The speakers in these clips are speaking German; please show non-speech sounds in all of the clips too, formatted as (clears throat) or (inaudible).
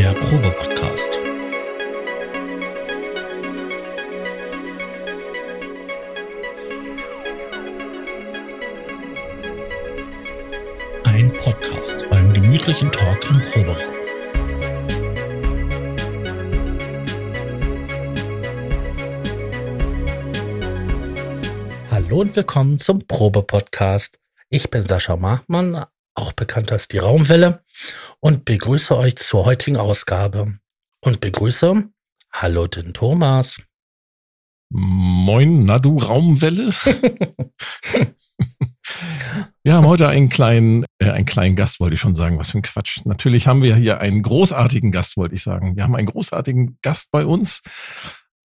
der Probe-Podcast. Ein Podcast beim gemütlichen Talk im Proberaum. Hallo und willkommen zum Probe-Podcast. Ich bin Sascha Machmann, auch bekannt als die Raumwelle, und begrüße euch zur heutigen Ausgabe. Und begrüße, hallo den Thomas. Moin, Nadu Raumwelle. (laughs) Wir haben heute einen kleinen, äh, einen kleinen Gast, wollte ich schon sagen. Was für ein Quatsch. Natürlich haben wir hier einen großartigen Gast, wollte ich sagen. Wir haben einen großartigen Gast bei uns.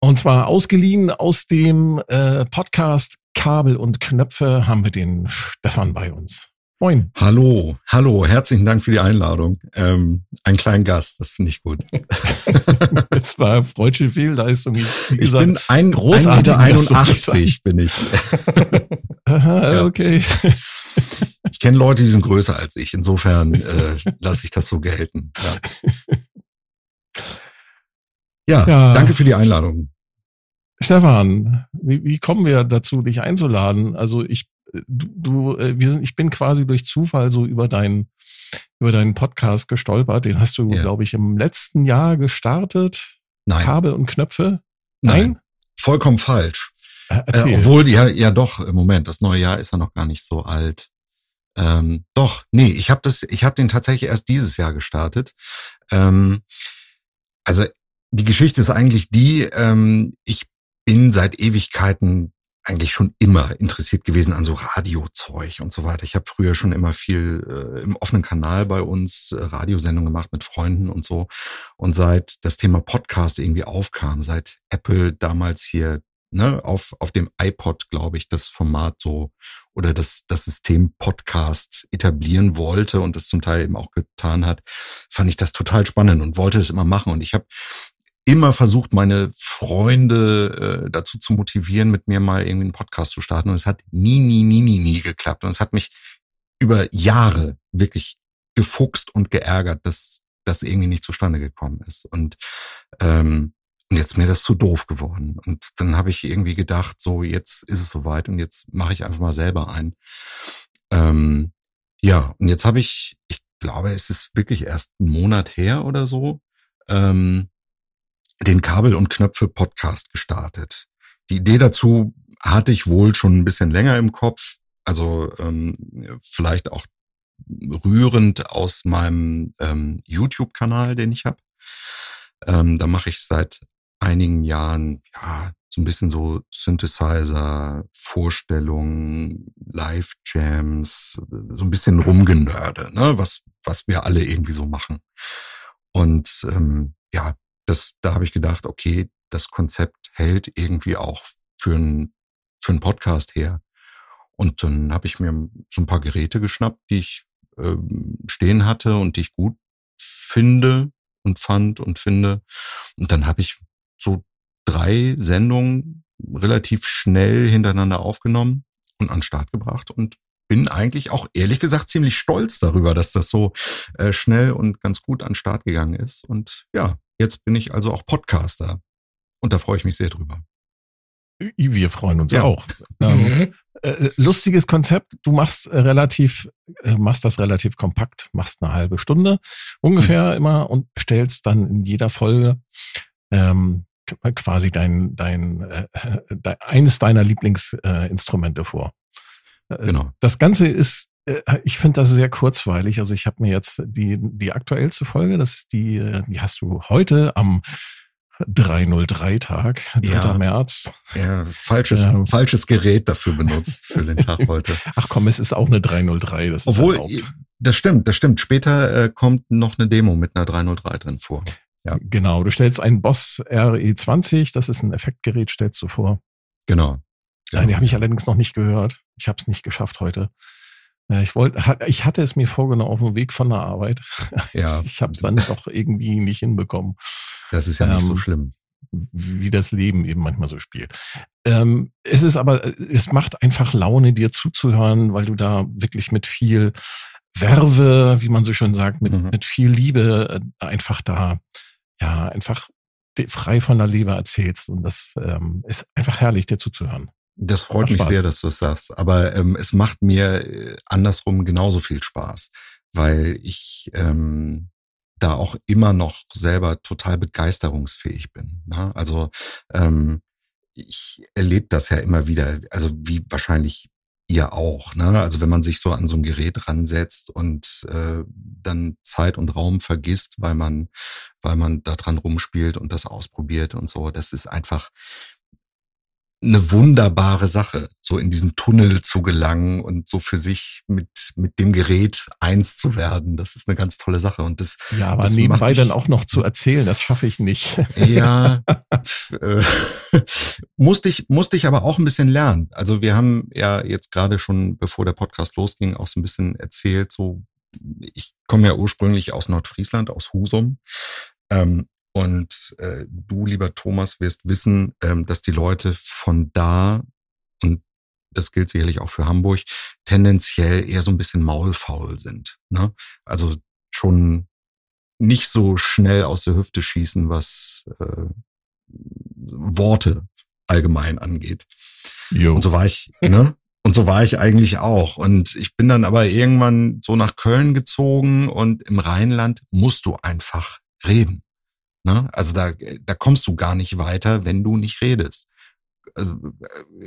Und zwar ausgeliehen aus dem äh, Podcast Kabel und Knöpfe haben wir den Stefan bei uns. Moin. Hallo, hallo, herzlichen Dank für die Einladung. Ähm, ein kleiner Gast, das finde ich gut. (laughs) das war freudsche Fehlleistung. Wie gesagt, ich bin ein, großartig 1,81 Meter bin ich. (laughs) Aha, ja. okay. Ich kenne Leute, die sind größer als ich. Insofern äh, lasse ich das so gelten. Ja. Ja, ja, danke für die Einladung. Stefan, wie, wie kommen wir dazu, dich einzuladen? Also ich du, du äh, wir sind, ich bin quasi durch Zufall so über deinen über deinen Podcast gestolpert. Den hast du, ja. glaube ich, im letzten Jahr gestartet. Nein. Kabel und Knöpfe. Nein, Nein? vollkommen falsch. Äh, äh, obwohl, ja, ja doch, im Moment, das neue Jahr ist ja noch gar nicht so alt. Ähm, doch, nee, ich habe das, ich habe den tatsächlich erst dieses Jahr gestartet. Ähm, also die Geschichte ist eigentlich die, ähm, ich bin seit Ewigkeiten eigentlich schon immer interessiert gewesen an so Radiozeug und so weiter. Ich habe früher schon immer viel äh, im offenen Kanal bei uns äh, Radiosendungen gemacht mit Freunden und so. Und seit das Thema Podcast irgendwie aufkam, seit Apple damals hier ne, auf, auf dem iPod, glaube ich, das Format so oder das, das System Podcast etablieren wollte und es zum Teil eben auch getan hat, fand ich das total spannend und wollte es immer machen. Und ich habe immer versucht, meine Freunde äh, dazu zu motivieren, mit mir mal irgendwie einen Podcast zu starten. Und es hat nie, nie, nie, nie, nie geklappt. Und es hat mich über Jahre wirklich gefuchst und geärgert, dass das irgendwie nicht zustande gekommen ist. Und ähm, jetzt mir das zu doof geworden. Und dann habe ich irgendwie gedacht, so jetzt ist es soweit und jetzt mache ich einfach mal selber ein. Ähm, ja, und jetzt habe ich, ich glaube, es ist wirklich erst einen Monat her oder so, ähm, den Kabel- und Knöpfe-Podcast gestartet. Die Idee dazu hatte ich wohl schon ein bisschen länger im Kopf, also ähm, vielleicht auch rührend aus meinem ähm, YouTube-Kanal, den ich habe. Ähm, da mache ich seit einigen Jahren ja so ein bisschen so Synthesizer, Vorstellungen, Live-Jams, so ein bisschen rumgenörde, ne, was was wir alle irgendwie so machen. Und ähm, ja, das, da habe ich gedacht, okay, das Konzept hält irgendwie auch für einen für einen Podcast her. Und dann habe ich mir so ein paar Geräte geschnappt, die ich äh, stehen hatte und die ich gut finde und fand und finde. Und dann habe ich so drei Sendungen relativ schnell hintereinander aufgenommen und an Start gebracht und bin eigentlich auch ehrlich gesagt ziemlich stolz darüber, dass das so äh, schnell und ganz gut an Start gegangen ist. Und ja, Jetzt bin ich also auch Podcaster. Und da freue ich mich sehr drüber. Wir freuen uns ja. auch. Ähm, mhm. äh, lustiges Konzept. Du machst äh, relativ, äh, machst das relativ kompakt, machst eine halbe Stunde ungefähr mhm. immer und stellst dann in jeder Folge ähm, quasi dein, dein, äh, dein eines deiner Lieblingsinstrumente vor. Äh, genau. Das Ganze ist äh, ich finde das sehr kurzweilig. Also ich habe mir jetzt die, die aktuellste Folge, das ist die, äh, die hast du heute am 303-Tag, 3. Ja, März. Ja, falsches, äh, falsches Gerät dafür benutzt für den Tag (laughs) heute. Ach komm, es ist auch eine 303. Das Obwohl, das stimmt, das stimmt. Später äh, kommt noch eine Demo mit einer 303 drin vor. Ja. Genau, du stellst einen Boss RE20, das ist ein Effektgerät, stellst du vor. Genau. genau. Ja, die habe ich allerdings noch nicht gehört. Ich habe es nicht geschafft heute. Ja, ich wollte, ich hatte es mir vorgenommen auf dem Weg von der Arbeit. (laughs) Ja. Ich habe es dann doch irgendwie nicht hinbekommen. Das ist ja nicht ähm, so schlimm. Wie das Leben eben manchmal so spielt. Ähm, es ist aber, es macht einfach Laune, dir zuzuhören, weil du da wirklich mit viel Werbe, wie man so schön sagt, mit, mhm. mit viel Liebe äh, einfach da, ja, einfach frei von der Leber erzählst. Und das ähm, ist einfach herrlich, dir zuzuhören. Das freut mich sehr, dass du es sagst. Aber ähm, es macht mir äh, andersrum genauso viel Spaß, weil ich ähm, da auch immer noch selber total begeisterungsfähig bin. Ne? Also ähm, ich erlebe das ja immer wieder, also wie wahrscheinlich ihr auch. Ne? Also wenn man sich so an so ein Gerät ransetzt und äh, dann Zeit und Raum vergisst, weil man, weil man da dran rumspielt und das ausprobiert und so, das ist einfach, eine wunderbare Sache, so in diesen Tunnel zu gelangen und so für sich mit, mit dem Gerät eins zu werden. Das ist eine ganz tolle Sache. Und das, ja, aber das nebenbei dann auch noch zu erzählen, das schaffe ich nicht. Ja, (laughs) äh, (laughs) musste ich, musste ich aber auch ein bisschen lernen. Also wir haben ja jetzt gerade schon, bevor der Podcast losging, auch so ein bisschen erzählt, so, ich komme ja ursprünglich aus Nordfriesland, aus Husum. Ähm, und äh, du, lieber Thomas, wirst wissen, ähm, dass die Leute von da, und das gilt sicherlich auch für Hamburg, tendenziell eher so ein bisschen maulfaul sind. Ne? Also schon nicht so schnell aus der Hüfte schießen, was äh, Worte allgemein angeht. Jo. Und so war ich, ne? (laughs) Und so war ich eigentlich auch. Und ich bin dann aber irgendwann so nach Köln gezogen und im Rheinland musst du einfach reden. Ne? Also da, da kommst du gar nicht weiter, wenn du nicht redest. Also,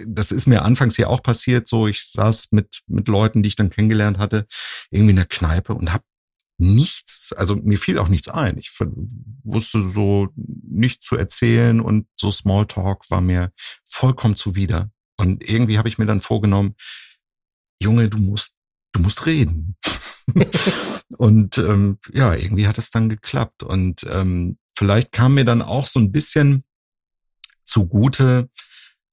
das ist mir anfangs hier auch passiert. So, ich saß mit mit Leuten, die ich dann kennengelernt hatte, irgendwie in der Kneipe und habe nichts, also mir fiel auch nichts ein. Ich wusste so nichts zu erzählen und so Smalltalk war mir vollkommen zuwider. Und irgendwie habe ich mir dann vorgenommen, Junge, du musst, du musst reden. (laughs) (laughs) und ähm, ja, irgendwie hat es dann geklappt. Und ähm, vielleicht kam mir dann auch so ein bisschen zugute,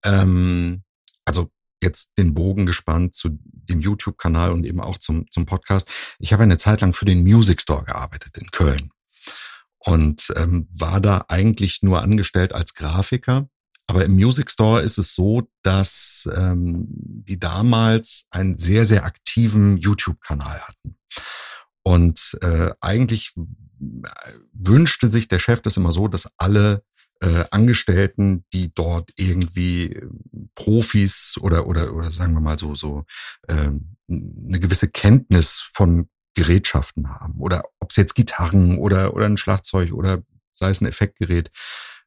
ähm, also jetzt den Bogen gespannt zu dem YouTube-Kanal und eben auch zum, zum Podcast. Ich habe eine Zeit lang für den Music Store gearbeitet in Köln und ähm, war da eigentlich nur angestellt als Grafiker. Aber im Music Store ist es so, dass ähm, die damals einen sehr, sehr aktiven YouTube-Kanal hatten. Und äh, eigentlich wünschte sich der Chef das immer so, dass alle äh, Angestellten, die dort irgendwie äh, Profis oder oder oder sagen wir mal so so äh, eine gewisse Kenntnis von Gerätschaften haben oder ob es jetzt Gitarren oder oder ein Schlagzeug oder sei es ein Effektgerät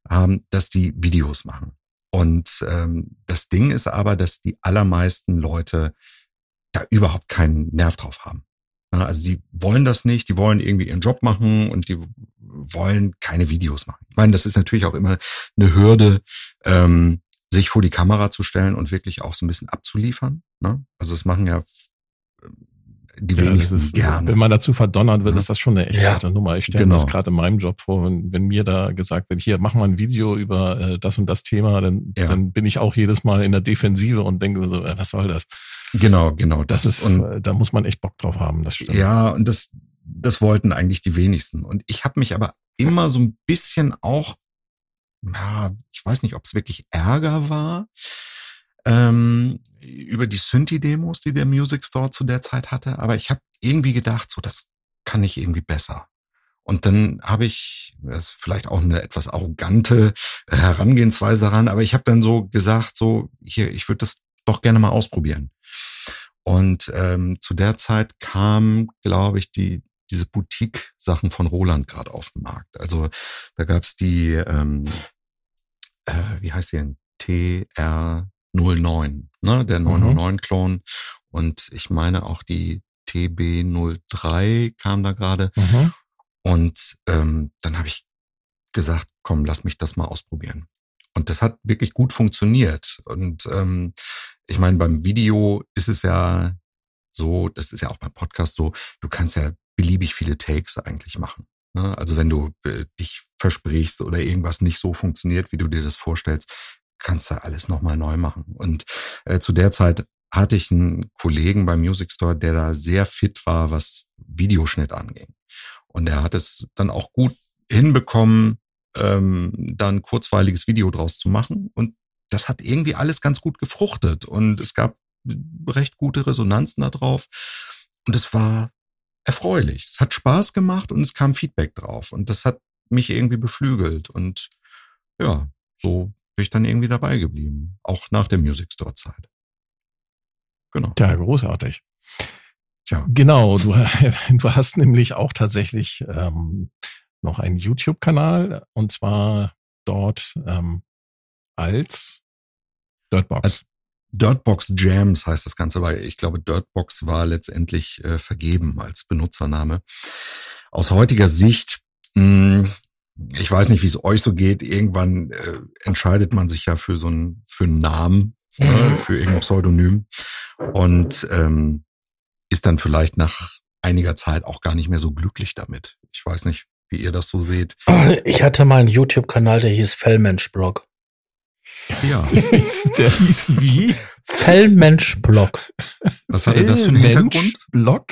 haben, dass die Videos machen. Und ähm, das Ding ist aber, dass die allermeisten Leute da überhaupt keinen Nerv drauf haben. Also die wollen das nicht, die wollen irgendwie ihren Job machen und die wollen keine Videos machen. Ich meine, das ist natürlich auch immer eine Hürde, ähm, sich vor die Kamera zu stellen und wirklich auch so ein bisschen abzuliefern. Ne? Also das machen ja die ja, wenigsten ist, gerne. Wenn man dazu verdonnert wird, ist das schon eine echt ja, harte Nummer. Ich stelle genau. mir das gerade in meinem Job vor, wenn, wenn, mir da gesagt wird, hier, mach mal ein Video über äh, das und das Thema, dann, ja. dann bin ich auch jedes Mal in der Defensive und denke so, äh, was soll das? Genau, genau. Das, das ist, und, äh, da muss man echt Bock drauf haben, das stimmt. Ja, und das, das wollten eigentlich die wenigsten. Und ich habe mich aber immer so ein bisschen auch, ja, ich weiß nicht, ob es wirklich Ärger war, ähm, über die Synthi-Demos, die der Music Store zu der Zeit hatte. Aber ich habe irgendwie gedacht, so das kann ich irgendwie besser. Und dann habe ich, das ist vielleicht auch eine etwas arrogante Herangehensweise daran, aber ich habe dann so gesagt, so hier, ich würde das doch gerne mal ausprobieren. Und ähm, zu der Zeit kam, glaube ich, die diese Boutique-Sachen von Roland gerade auf den Markt. Also da gab's die, ähm, äh, wie heißt die denn? TR 09, ne, der 909-Klon. Mhm. Und ich meine auch die TB03 kam da gerade. Mhm. Und ähm, dann habe ich gesagt, komm, lass mich das mal ausprobieren. Und das hat wirklich gut funktioniert. Und ähm, ich meine, beim Video ist es ja so, das ist ja auch beim Podcast so, du kannst ja beliebig viele Takes eigentlich machen. Ne? Also wenn du äh, dich versprichst oder irgendwas nicht so funktioniert, wie du dir das vorstellst, kannst du alles nochmal neu machen. Und äh, zu der Zeit hatte ich einen Kollegen beim Music Store, der da sehr fit war, was Videoschnitt anging. Und er hat es dann auch gut hinbekommen, ähm, dann kurzweiliges Video draus zu machen. Und das hat irgendwie alles ganz gut gefruchtet. Und es gab recht gute Resonanzen da drauf. Und es war erfreulich. Es hat Spaß gemacht und es kam Feedback drauf. Und das hat mich irgendwie beflügelt. Und ja, so bin ich dann irgendwie dabei geblieben. Auch nach der Music Store Zeit. Genau. Ja, großartig. Ja. Genau, du, (laughs) du hast nämlich auch tatsächlich ähm, noch einen YouTube-Kanal und zwar dort ähm, als Dirtbox. Als Dirtbox Jams heißt das Ganze, weil ich glaube, Dirtbox war letztendlich äh, vergeben als Benutzername. Aus heutiger Sicht, mh, hm, ich weiß nicht, wie es euch so geht. Irgendwann äh, entscheidet man sich ja für so einen für einen Namen, äh, für irgendein Pseudonym und ähm, ist dann vielleicht nach einiger Zeit auch gar nicht mehr so glücklich damit. Ich weiß nicht, wie ihr das so seht. Ich hatte mal einen YouTube-Kanal, der hieß Fellmensch-Blog. Ja. (laughs) der hieß wie? Fellmensch-Blog. Was hatte das für einen Hintergrund? Blog?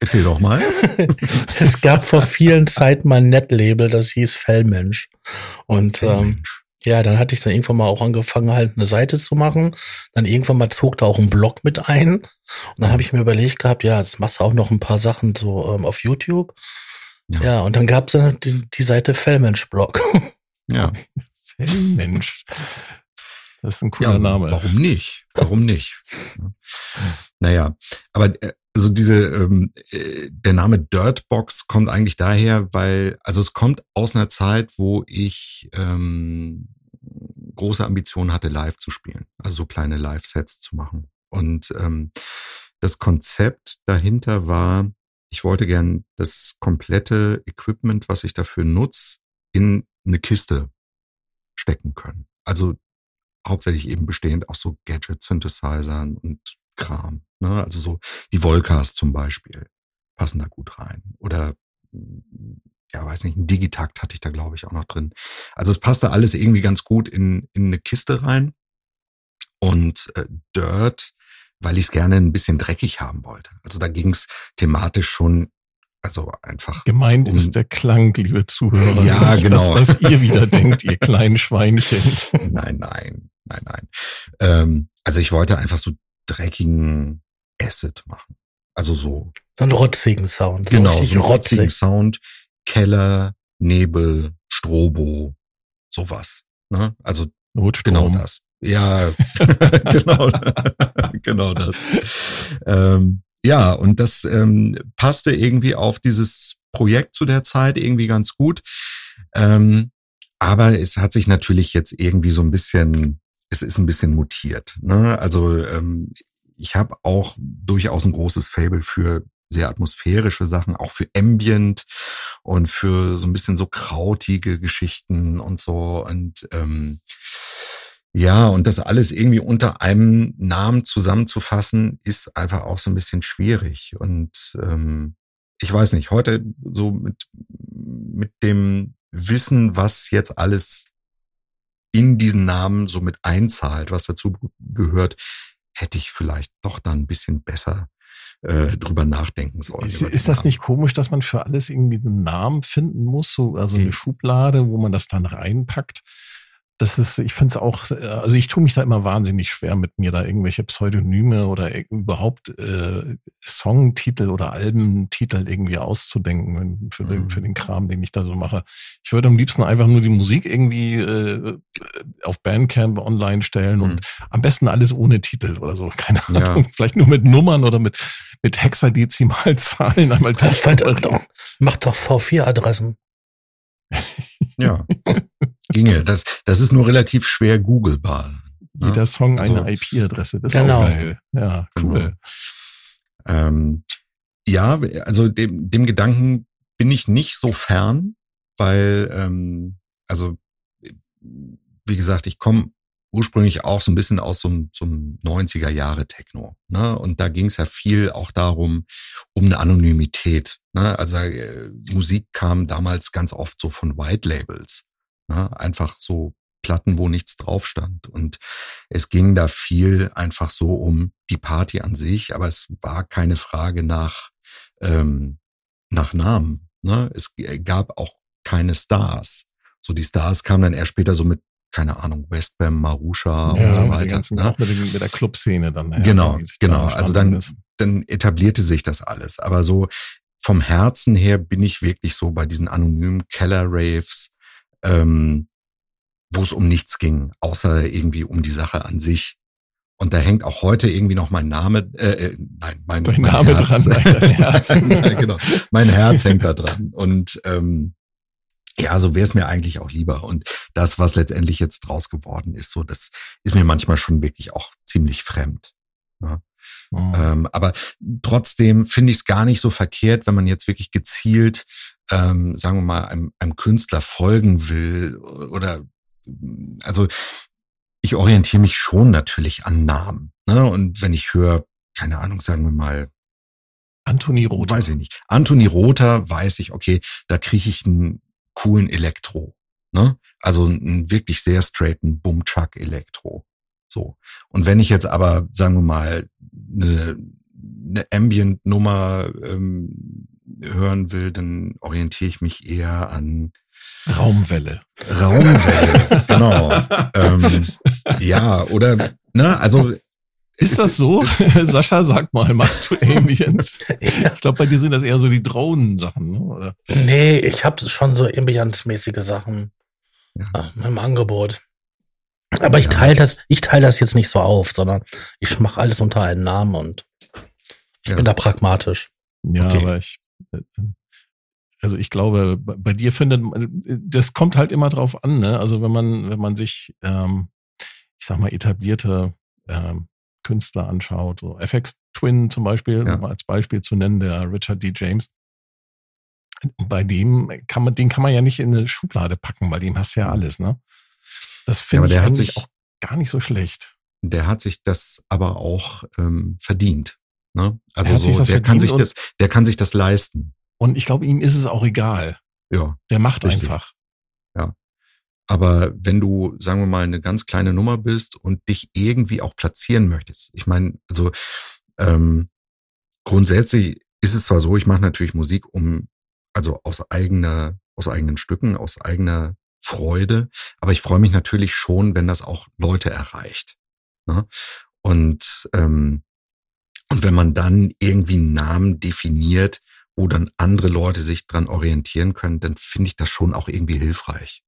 Erzähl doch mal. (laughs) es gab vor vielen Zeiten mal ein Netlabel, das hieß Fellmensch. Und Fellmensch. Ähm, ja, dann hatte ich dann irgendwann mal auch angefangen, halt eine Seite zu machen. Dann irgendwann mal zog da auch ein Blog mit ein. Und dann habe ich mir überlegt gehabt, ja, jetzt machst du auch noch ein paar Sachen so ähm, auf YouTube. Ja. ja, und dann gab es dann die, die Seite Fellmensch-Blog. Ja. (laughs) Fellmensch. Das ist ein cooler ja, Name. Warum nicht? Warum nicht? naja, aber also diese ähm, äh, der Name Dirtbox kommt eigentlich daher, weil also es kommt aus einer Zeit, wo ich ähm, große Ambitionen hatte, live zu spielen, also so kleine Live-Sets zu machen. Und ähm, das Konzept dahinter war, ich wollte gern das komplette Equipment, was ich dafür nutze, in eine Kiste stecken können. Also hauptsächlich eben bestehend aus so Gadget-Synthesizern und Kram. Ne? Also so die Volcas zum Beispiel passen da gut rein. Oder ja, weiß nicht, ein Digitakt hatte ich da, glaube ich, auch noch drin. Also es passte alles irgendwie ganz gut in, in eine Kiste rein. Und äh, Dirt, weil ich es gerne ein bisschen dreckig haben wollte. Also da ging es thematisch schon, also einfach. Gemeint um, ist der Klang, liebe Zuhörer. Ja, genau. Das, was ihr wieder (laughs) denkt, ihr kleinen Schweinchen. Nein, nein, nein, nein. Ähm, also ich wollte einfach so dreckigen Acid machen. Also so. So einen rotzigen Sound. Genau, so einen rotzigen Sound. Keller, Nebel, Strobo, sowas. Ne? Also Notstrom. genau das. Ja, (laughs) genau, (laughs) genau das. Ähm, ja, und das ähm, passte irgendwie auf dieses Projekt zu der Zeit irgendwie ganz gut. Ähm, aber es hat sich natürlich jetzt irgendwie so ein bisschen es ist ein bisschen mutiert. Ne? Also ähm, ich habe auch durchaus ein großes Fable für sehr atmosphärische Sachen, auch für Ambient und für so ein bisschen so krautige Geschichten und so. Und ähm, ja, und das alles irgendwie unter einem Namen zusammenzufassen, ist einfach auch so ein bisschen schwierig. Und ähm, ich weiß nicht, heute so mit, mit dem Wissen, was jetzt alles in diesen Namen so mit einzahlt, was dazu gehört, hätte ich vielleicht doch dann ein bisschen besser äh, drüber nachdenken sollen. Ist, ist das nicht komisch, dass man für alles irgendwie einen Namen finden muss, so also eine Schublade, wo man das dann reinpackt? Das ist, ich finde es auch, also ich tue mich da immer wahnsinnig schwer mit mir, da irgendwelche Pseudonyme oder überhaupt äh, Songtitel oder Albentitel irgendwie auszudenken für, den, für mhm. den Kram, den ich da so mache. Ich würde am liebsten einfach nur die Musik irgendwie äh, auf Bandcamp online stellen und mhm. am besten alles ohne Titel oder so. Keine Ahnung. Ja. Vielleicht nur mit Nummern oder mit, mit Hexadezimalzahlen einmal. Das macht doch V4-Adressen. (laughs) Ja, ginge. Das, das ist nur relativ schwer googelbar. Ne? Jeder Song also, eine IP-Adresse, das ist genau. auch geil. Ja, cool. Genau. Ähm, ja, also dem, dem Gedanken bin ich nicht so fern, weil, ähm, also, wie gesagt, ich komme ursprünglich auch so ein bisschen aus so einem, so einem 90er Jahre Techno. Ne? Und da ging es ja viel auch darum, um eine Anonymität. Ne? Also äh, Musik kam damals ganz oft so von White Labels. Ne? Einfach so Platten, wo nichts drauf stand. Und es ging da viel einfach so um die Party an sich, aber es war keine Frage nach, ähm, nach Namen. Ne? Es gab auch keine Stars. So die Stars kamen dann erst später so mit keine Ahnung, Westbam, Marusha ja, und so weiter. Ganzen, ne? Mit, den, mit der Clubszene dann. Ja, genau, genau. Da also dann, dann etablierte sich das alles. Aber so vom Herzen her bin ich wirklich so bei diesen anonymen Keller-Raves, ähm, wo es um nichts ging, außer irgendwie um die Sache an sich. Und da hängt auch heute irgendwie noch mein Name, äh, äh nein, mein, mein Name Herz. dran, nein, (laughs) Herz. genau, mein Herz hängt da dran. Und ähm, ja, so wäre es mir eigentlich auch lieber. Und das, was letztendlich jetzt draus geworden ist, so, das ist mir manchmal schon wirklich auch ziemlich fremd. Ja. Ne? Mhm. Ähm, aber trotzdem finde ich es gar nicht so verkehrt, wenn man jetzt wirklich gezielt, ähm, sagen wir mal, einem, einem Künstler folgen will oder also ich orientiere mich schon natürlich an Namen. Ne? Und wenn ich höre, keine Ahnung, sagen wir mal, Anthony Rother. Weiß ich nicht. Anthony Rother weiß ich, okay, da kriege ich einen coolen Elektro. Ne? Also einen wirklich sehr straighten Bumchuck Elektro. So. Und wenn ich jetzt aber, sagen wir mal, eine, eine Ambient-Nummer ähm, hören will, dann orientiere ich mich eher an Raumwelle. Raumwelle, (laughs) genau. ähm, ja, oder, ne, also ist das so? (laughs) Sascha, sag mal, machst du (laughs) ja. Ich glaube, bei dir sind das eher so die Drohnen-Sachen, ne? oder? Nee, ich habe schon so Ambient-mäßige Sachen ja. im Angebot. Aber ich teile das, ich teile das jetzt nicht so auf, sondern ich mache alles unter einen Namen und ich ja. bin da pragmatisch. Ja, okay. aber ich, also ich glaube, bei dir findet, das kommt halt immer drauf an, ne? Also wenn man, wenn man sich, ähm, ich sag mal, etablierte ähm, Künstler anschaut, so FX Twin zum Beispiel, ja. um als Beispiel zu nennen, der Richard D. James. Bei dem kann man, den kann man ja nicht in eine Schublade packen, bei dem hast du ja mhm. alles, ne? Das finde ja, ich eigentlich sich, auch gar nicht so schlecht. Der hat sich das aber auch ähm, verdient. Ne? Also so, der kann sich das, der kann sich das leisten. Und ich glaube, ihm ist es auch egal. Ja. Der macht richtig. einfach. Ja. Aber wenn du, sagen wir mal, eine ganz kleine Nummer bist und dich irgendwie auch platzieren möchtest, ich meine, also ähm, grundsätzlich ist es zwar so, ich mache natürlich Musik um, also aus eigener, aus eigenen Stücken, aus eigener Freude, aber ich freue mich natürlich schon, wenn das auch Leute erreicht. Ne? Und ähm, und wenn man dann irgendwie einen Namen definiert, wo dann andere Leute sich dran orientieren können, dann finde ich das schon auch irgendwie hilfreich.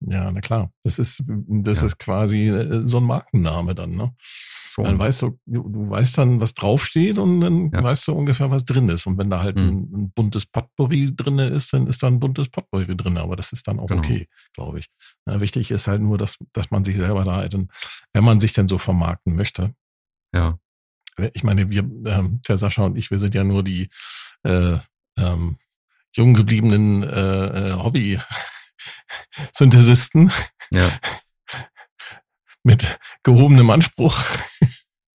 Ja, na klar. Das ist, das ja. ist quasi äh, so ein Markenname dann, ne? Schon. Dann weißt du, du, weißt dann, was draufsteht und dann ja. weißt du ungefähr, was drin ist. Und wenn da halt mhm. ein, ein, buntes Potpourri drin ist, dann ist da ein buntes Potpourri drin. Aber das ist dann auch genau. okay, glaube ich. Ja, wichtig ist halt nur, dass, dass man sich selber da, halt, wenn man sich denn so vermarkten möchte. Ja. Ich meine, wir, ähm, der Sascha und ich, wir sind ja nur die äh, ähm, jung gebliebenen äh, äh Hobby. (laughs) Synthesisten. Ja. (laughs) Mit gehobenem Anspruch.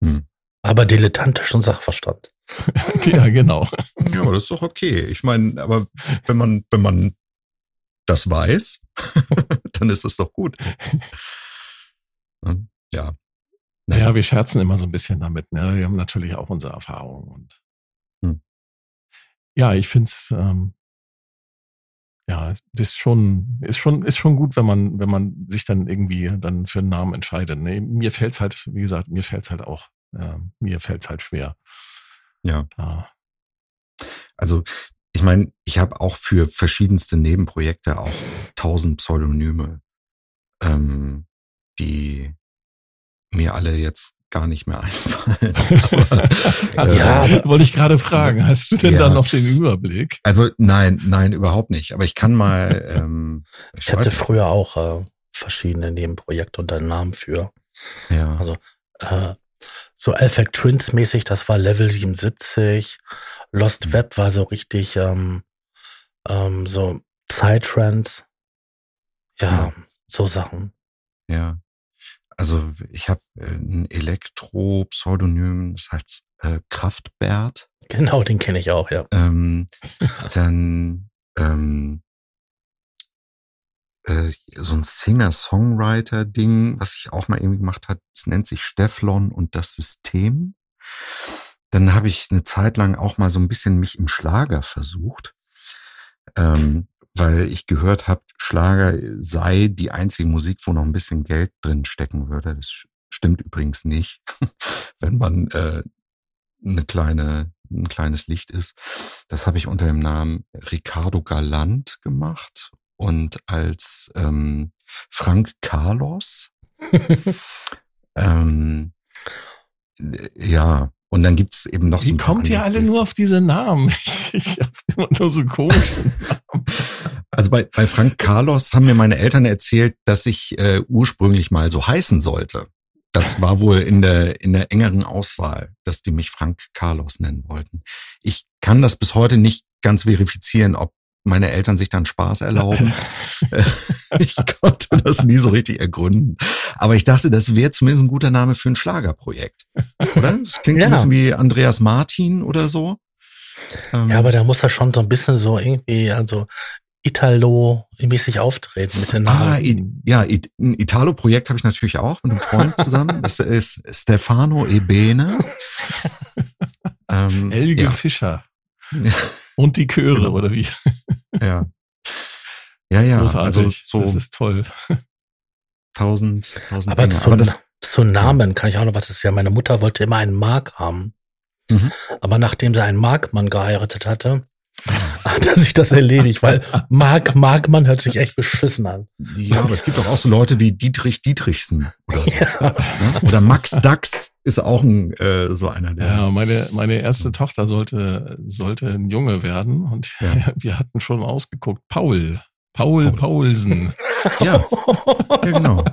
Hm. Aber dilettantischen Sachverstand. (laughs) ja, genau. Ja, das ist doch okay. Ich meine, aber wenn man, wenn man das weiß, dann ist das doch gut. Ja. Naja, wir scherzen immer so ein bisschen damit. Ne? Wir haben natürlich auch unsere Erfahrungen. Und hm. Ja, ich finde es ähm, ja, ist schon, ist schon, ist schon gut, wenn man, wenn man sich dann irgendwie dann für einen Namen entscheidet. Nee, mir fällt's halt, wie gesagt, mir fällt's halt auch, äh, mir fällt's halt schwer. Ja. Da. Also, ich meine, ich habe auch für verschiedenste Nebenprojekte auch tausend Pseudonyme, ähm, die mir alle jetzt gar nicht mehr einfallen. Aber, (laughs) ja, äh, wollte ich gerade fragen. Hast du denn ja. da noch den Überblick? Also nein, nein, überhaupt nicht. Aber ich kann mal. Ähm, (laughs) ich, ich hatte früher auch äh, verschiedene Nebenprojekte unter Namen für. Ja. Also äh, so Effect Twins mäßig, das war Level 77. Lost mhm. Web war so richtig ähm, ähm, so Psytrance. Ja, mhm. so Sachen. Ja. Also ich habe äh, ein Elektro-Pseudonym, das heißt äh, Kraftbert. Genau, den kenne ich auch, ja. Ähm, (laughs) dann ähm, äh, so ein Singer-Songwriter-Ding, was ich auch mal irgendwie gemacht habe, es nennt sich Stefflon und das System. Dann habe ich eine Zeit lang auch mal so ein bisschen mich im Schlager versucht. Ähm, weil ich gehört habe, Schlager sei die einzige Musik, wo noch ein bisschen Geld drin stecken würde. Das stimmt übrigens nicht, (laughs) wenn man äh, eine kleine, ein kleines Licht ist. Das habe ich unter dem Namen Ricardo Galant gemacht und als ähm, Frank Carlos. (laughs) ähm, ja, und dann gibt's eben noch Wie so ein kommt ihr alle nur auf diese Namen? (laughs) Ich habe immer nur so komische Namen. Also bei, bei Frank Carlos haben mir meine Eltern erzählt, dass ich äh, ursprünglich mal so heißen sollte. Das war wohl in der, in der engeren Auswahl, dass die mich Frank Carlos nennen wollten. Ich kann das bis heute nicht ganz verifizieren, ob meine Eltern sich dann Spaß erlauben. (laughs) (laughs) ich konnte das nie so richtig ergründen. Aber ich dachte, das wäre zumindest ein guter Name für ein Schlagerprojekt. Oder? Das klingt ja. so ein bisschen wie Andreas Martin oder so. Ähm, ja, aber da muss er schon so ein bisschen so irgendwie, also Italo-mäßig auftreten mit den Namen. Ah, I, ja, ein Italo-Projekt habe ich natürlich auch mit einem Freund zusammen. Das ist Stefano Ebene. (laughs) ähm, Helge ja. Fischer. (laughs) Und die Chöre, genau. oder wie? Ja. Ja, ja. (laughs) Großartig. Also so das ist toll. Tausend, tausend. Aber, zu, Aber das, zu Namen ja. kann ich auch noch was. Das ist ja, meine Mutter wollte immer einen Mark haben. Mhm. Aber nachdem sie einen Markmann geheiratet hatte, hat er sich das erledigt, weil (laughs) Mark Markmann hört sich echt beschissen an. Ja, aber es gibt doch auch so Leute wie Dietrich Dietrichsen oder so. Ja. Oder Max Dax ist auch ein, äh, so einer der. Ja, meine, meine erste Tochter sollte, sollte ein Junge werden und ja. (laughs) wir hatten schon ausgeguckt. Paul. Paul, Paul. Paulsen. (laughs) Ja, ja, genau.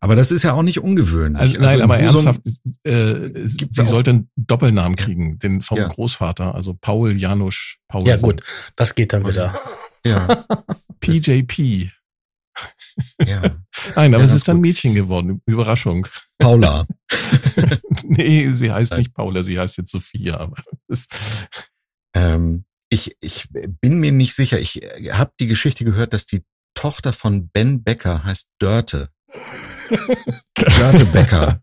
Aber das ist ja auch nicht ungewöhnlich. Also, nein, also aber ernsthaft, äh, sie sollte einen Doppelnamen kriegen, den vom ja. Großvater, also Paul Janusz Paul. Ja gut, das geht dann wieder. Ja. (laughs) PJP. Ja. Nein, aber ja, es ist dann Mädchen geworden. Überraschung. Paula. (laughs) nee, sie heißt nicht Paula, sie heißt jetzt Sophia. Aber ähm, ich, ich bin mir nicht sicher. Ich habe die Geschichte gehört, dass die Tochter von Ben Becker heißt Dörte. (laughs) Dörte Becker.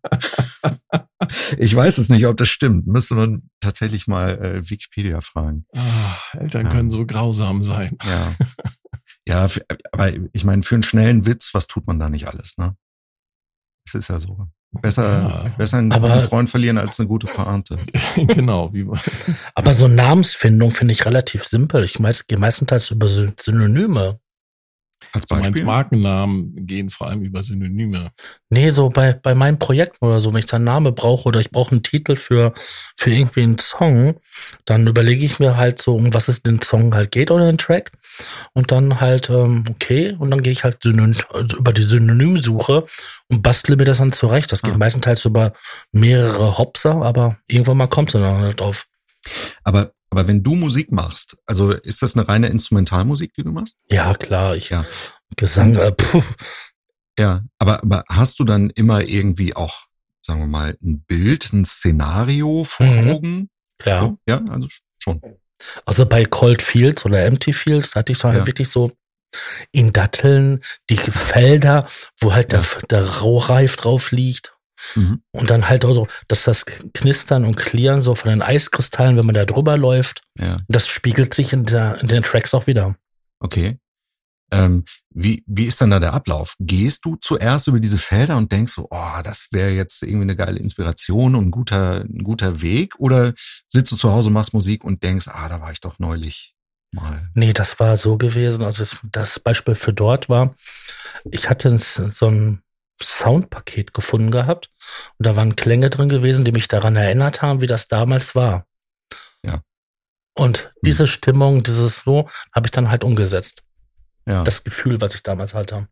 Ich weiß es nicht, ob das stimmt. Müsste man tatsächlich mal äh, Wikipedia fragen. Oh, Eltern ja. können so grausam sein. Ja. Ja, aber ich meine, für einen schnellen Witz, was tut man da nicht alles, ne? Es ist ja so. Besser, ja, besser einen aber, Freund verlieren als eine gute Pointe. (laughs) genau. Wie aber so Namensfindung finde ich relativ simpel. Ich gehe meistenteils über Synonyme. Als Beispiel? Du meinst Markennamen gehen vor allem über Synonyme. Nee, so bei, bei meinen Projekten oder so, wenn ich da einen Namen brauche oder ich brauche einen Titel für, für irgendwie einen Song, dann überlege ich mir halt so, um was es den Song halt geht oder den Track. Und dann halt, ähm, okay, und dann gehe ich halt Synonym, also über die Synonymsuche und bastle mir das dann zurecht. Das geht ah. meistenteils über mehrere Hopser, aber irgendwann mal kommt es dann halt auf. Aber aber wenn du Musik machst, also ist das eine reine Instrumentalmusik, die du machst? Ja, klar. Ich ja. Gesang. Äh, puh. Ja, aber, aber hast du dann immer irgendwie auch, sagen wir mal, ein Bild, ein Szenario vor mhm. Augen? Ja. So? Ja, also schon. Also bei Cold Fields oder Empty Fields hatte ich so halt ja. wirklich so in Datteln die Felder, wo halt ja. der, der Raureif drauf liegt Mhm. Und dann halt auch so, dass das Knistern und Klirren so von den Eiskristallen, wenn man da drüber läuft, ja. das spiegelt sich in, der, in den Tracks auch wieder. Okay. Ähm, wie, wie ist dann da der Ablauf? Gehst du zuerst über diese Felder und denkst so, oh, das wäre jetzt irgendwie eine geile Inspiration und ein guter, ein guter Weg? Oder sitzt du zu Hause, machst Musik und denkst, ah, da war ich doch neulich mal? Nee, das war so gewesen. Also das Beispiel für dort war, ich hatte so ein Soundpaket gefunden gehabt und da waren Klänge drin gewesen, die mich daran erinnert haben, wie das damals war. Ja. Und hm. diese Stimmung, dieses so, habe ich dann halt umgesetzt. Ja. Das Gefühl, was ich damals hatte.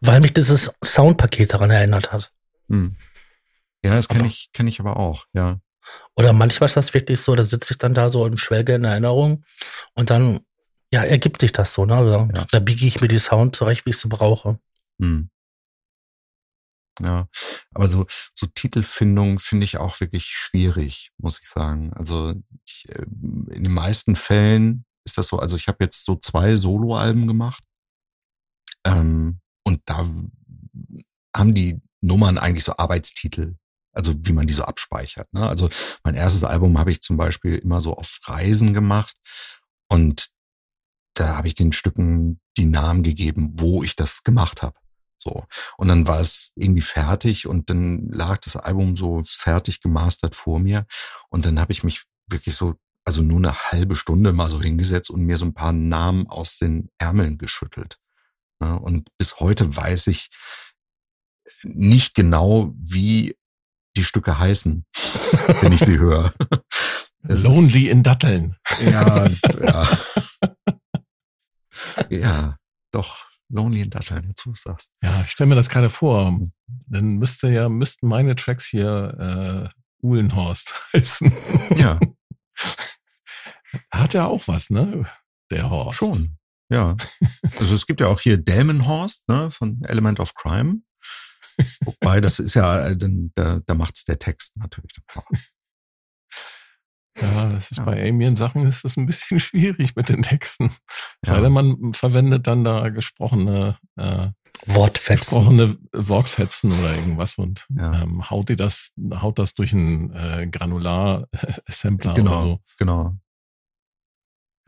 Weil mich dieses Soundpaket daran erinnert hat. Hm. Ja, das kenne ich, kenne ich aber auch, ja. Oder manchmal ist das wirklich so, da sitze ich dann da so in Schwelge in Erinnerung und dann, ja, ergibt sich das so, ne? Also, ja. Da biege ich mir die Sound zurecht, wie ich sie brauche. Hm. Ja, aber so, so Titelfindung finde ich auch wirklich schwierig, muss ich sagen. Also ich, äh, in den meisten Fällen ist das so, also ich habe jetzt so zwei Soloalben gemacht ähm, und da haben die Nummern eigentlich so Arbeitstitel, also wie man die so abspeichert. Ne? Also mein erstes Album habe ich zum Beispiel immer so auf Reisen gemacht und da habe ich den Stücken die Namen gegeben, wo ich das gemacht habe. So. Und dann war es irgendwie fertig und dann lag das Album so fertig gemastert vor mir. Und dann habe ich mich wirklich so, also nur eine halbe Stunde mal so hingesetzt und mir so ein paar Namen aus den Ärmeln geschüttelt. Und bis heute weiß ich nicht genau, wie die Stücke heißen, (laughs) wenn ich sie höre. Lonely ist, in Datteln. Ja, ja. ja, doch. Lonely in Datteln, jetzt du sagst. Ja, ich stelle mir das gerade vor. Dann müsste ja, müssten meine Tracks hier äh, Uhlenhorst (laughs) heißen. Ja. (laughs) Hat ja auch was, ne? Der Horst. Schon. Ja. Also es gibt ja auch hier Delmenhorst, ne, von Element of Crime. Wobei, das ist ja, äh, da, da macht's der Text natürlich. Ja, das ist ja. bei Alien-Sachen ist das ein bisschen (laughs) schwierig mit den Texten. Ja. Sei denn, man verwendet dann da gesprochene äh, Wortfetzen. Gesprochene Wortfetzen oder irgendwas und ja. ähm, haut die das, haut das durch einen äh, Granular-Assembler genau, oder so. Genau.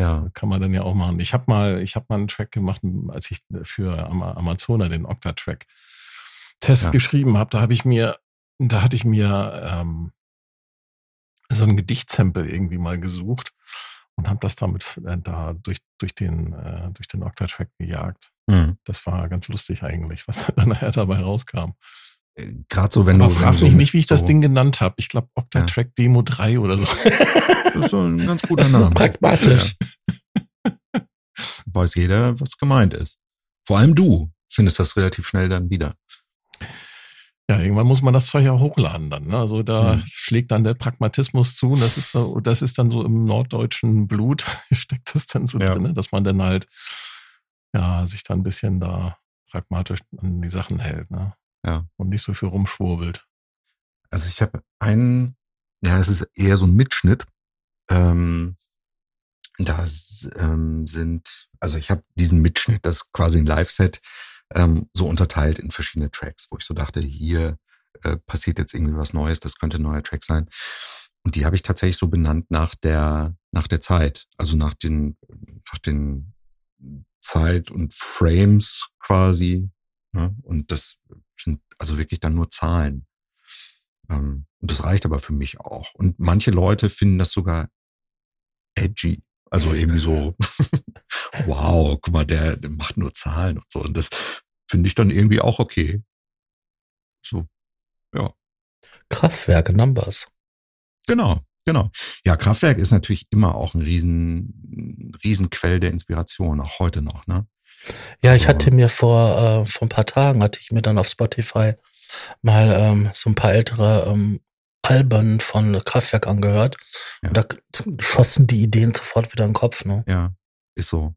Ja. Kann man dann ja auch machen. Ich habe mal, ich habe mal einen Track gemacht, als ich für Amazona den Octa-Track Test geschrieben habe. Da habe ich mir, da hatte ich mir ähm, so ein Gedichtsample irgendwie mal gesucht und habe das damit äh, da durch, durch den, äh, durch den Octa-Track gejagt. Mhm. Das war ganz lustig eigentlich, was (laughs) dann nachher dabei rauskam. Äh, Gerade so, wenn Aber du. frag mich nicht, wie ich so das Ding genannt habe. Ich glaube Octa-Track ja. Demo 3 oder so. (laughs) Das ist so ein ganz (laughs) guter das ist Name. pragmatisch. Ja. Weiß jeder, was gemeint ist. Vor allem du findest das relativ schnell dann wieder. Ja, irgendwann muss man das Zeug ja hochladen dann. Ne? Also da mhm. schlägt dann der Pragmatismus zu und das ist so, das ist dann so im norddeutschen Blut, (laughs) steckt das dann so ja. drin, dass man dann halt ja sich dann ein bisschen da pragmatisch an die Sachen hält, ne? Ja. Und nicht so viel rumschwurbelt. Also ich habe einen, ja, es ist eher so ein Mitschnitt. Ähm, da ähm, sind, also ich habe diesen Mitschnitt, das ist quasi ein Live-Set, ähm, so unterteilt in verschiedene Tracks, wo ich so dachte, hier äh, passiert jetzt irgendwie was Neues, das könnte ein neuer Track sein. Und die habe ich tatsächlich so benannt nach der, nach der Zeit, also nach den, nach den Zeit und Frames quasi. Ne? Und das sind also wirklich dann nur Zahlen. Ähm, und das reicht aber für mich auch. Und manche Leute finden das sogar edgy. Also (laughs) irgendwie so, wow, guck mal, der, der macht nur Zahlen und so. Und das finde ich dann irgendwie auch okay. So, ja. Kraftwerke Numbers. Genau, genau. Ja, Kraftwerk ist natürlich immer auch ein riesen, riesen Quell der Inspiration, auch heute noch, ne? Ja, ich hatte mir vor, äh, vor ein paar Tagen hatte ich mir dann auf Spotify mal ähm, so ein paar ältere ähm, Alben von Kraftwerk angehört. Ja. Und da schossen die Ideen sofort wieder in den Kopf, ne? Ja, ist so.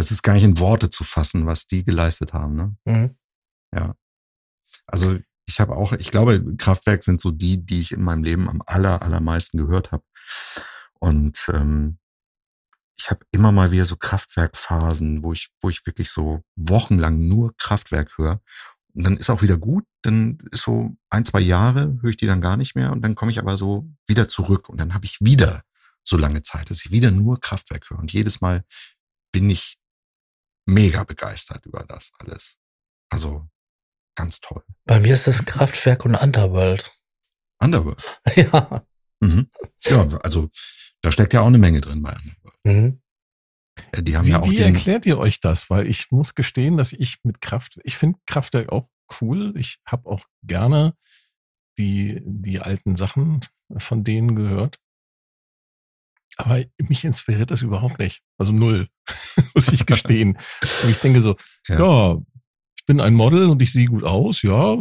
Das ist gar nicht in Worte zu fassen, was die geleistet haben, ne? Mhm. Ja. Also ich habe auch, ich glaube, Kraftwerk sind so die, die ich in meinem Leben am aller, allermeisten gehört habe. Und ähm, ich habe immer mal wieder so Kraftwerkphasen, wo ich, wo ich wirklich so wochenlang nur Kraftwerk höre. Und dann ist auch wieder gut, dann ist so ein, zwei Jahre, höre ich die dann gar nicht mehr und dann komme ich aber so wieder zurück und dann habe ich wieder so lange Zeit, dass ich wieder nur Kraftwerk höre. Und jedes Mal bin ich mega begeistert über das alles. Also ganz toll. Bei mir ist das Kraftwerk und Underworld. Underworld? (laughs) Ja. Mhm. Ja, also da steckt ja auch eine Menge drin bei Underworld. Mhm. Die haben wie, ja auch wie erklärt ihr euch das? Weil ich muss gestehen, dass ich mit Kraft, ich finde Kraftwerk auch cool. Ich habe auch gerne die, die alten Sachen von denen gehört. Aber mich inspiriert das überhaupt nicht. Also null, (laughs) muss ich gestehen. und ich denke so, ja. ja. ich bin ein Model und ich sehe gut aus, ja,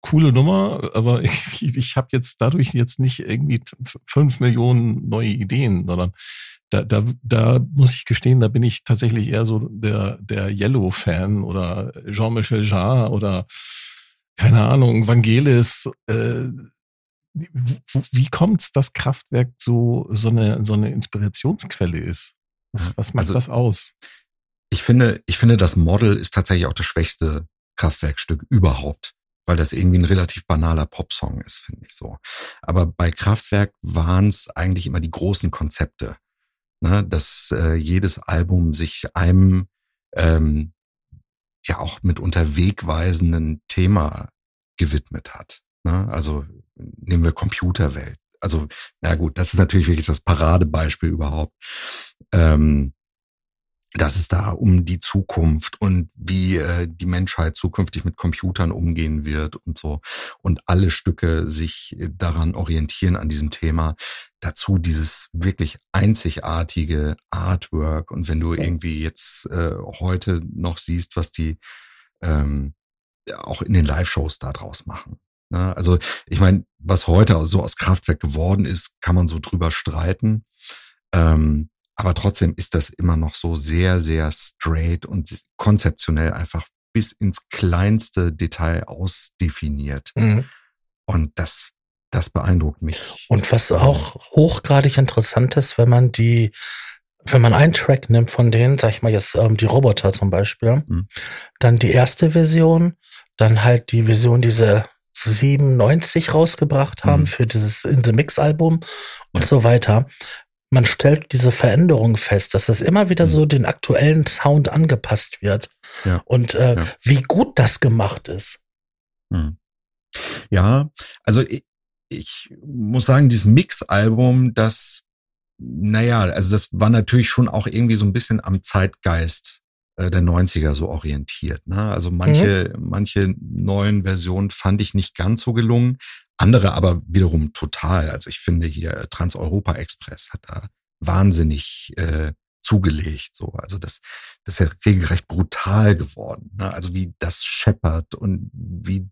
coole Nummer, aber ich, (laughs) ich habe jetzt dadurch jetzt nicht irgendwie fünf Millionen neue Ideen, sondern da, da, da muss ich gestehen, da bin ich tatsächlich eher so der, der Yellow-Fan oder Jean-Michel Jarre oder keine Ahnung, Vangelis. Äh, wie, kommt's, dass Kraftwerk so, so, eine, so eine Inspirationsquelle ist? Was, was macht also, das aus? Ich finde, ich finde, das Model ist tatsächlich auch das schwächste Kraftwerkstück überhaupt, weil das irgendwie ein relativ banaler Popsong ist, finde ich so. Aber bei Kraftwerk waren es eigentlich immer die großen Konzepte ne, dass äh, jedes Album sich einem ähm, ja auch mitunter wegweisenden Thema gewidmet hat. Ne? Also nehmen wir Computerwelt. Also, na gut, das ist natürlich wirklich das Paradebeispiel überhaupt. Ähm, dass es da um die Zukunft und wie äh, die Menschheit zukünftig mit Computern umgehen wird und so. Und alle Stücke sich daran orientieren an diesem Thema. Dazu dieses wirklich einzigartige Artwork. Und wenn du irgendwie jetzt äh, heute noch siehst, was die ähm, auch in den Live-Shows da draus machen. Ne? Also ich meine, was heute so aus Kraftwerk geworden ist, kann man so drüber streiten. Ähm, aber trotzdem ist das immer noch so sehr, sehr straight und konzeptionell einfach bis ins kleinste Detail ausdefiniert. Mhm. Und das, das beeindruckt mich. Und was auch hochgradig interessant ist, wenn man die, wenn man einen Track nimmt von denen, sag ich mal jetzt ähm, die Roboter zum Beispiel, mhm. dann die erste Version, dann halt die Version, diese 97 rausgebracht haben mhm. für dieses In the Mix Album und ja. so weiter man stellt diese Veränderung fest, dass das immer wieder mhm. so den aktuellen Sound angepasst wird. Ja. Und äh, ja. wie gut das gemacht ist. Mhm. Ja, also ich, ich muss sagen, dieses Mix-Album, das, naja, also das war natürlich schon auch irgendwie so ein bisschen am Zeitgeist äh, der 90er so orientiert. Ne? Also manche, mhm. manche neuen Versionen fand ich nicht ganz so gelungen, andere aber wiederum total. Also ich finde hier Trans-Europa Express hat da wahnsinnig äh, zugelegt. So, also das, das ist ja regelrecht brutal geworden. Ne? Also wie das scheppert und wie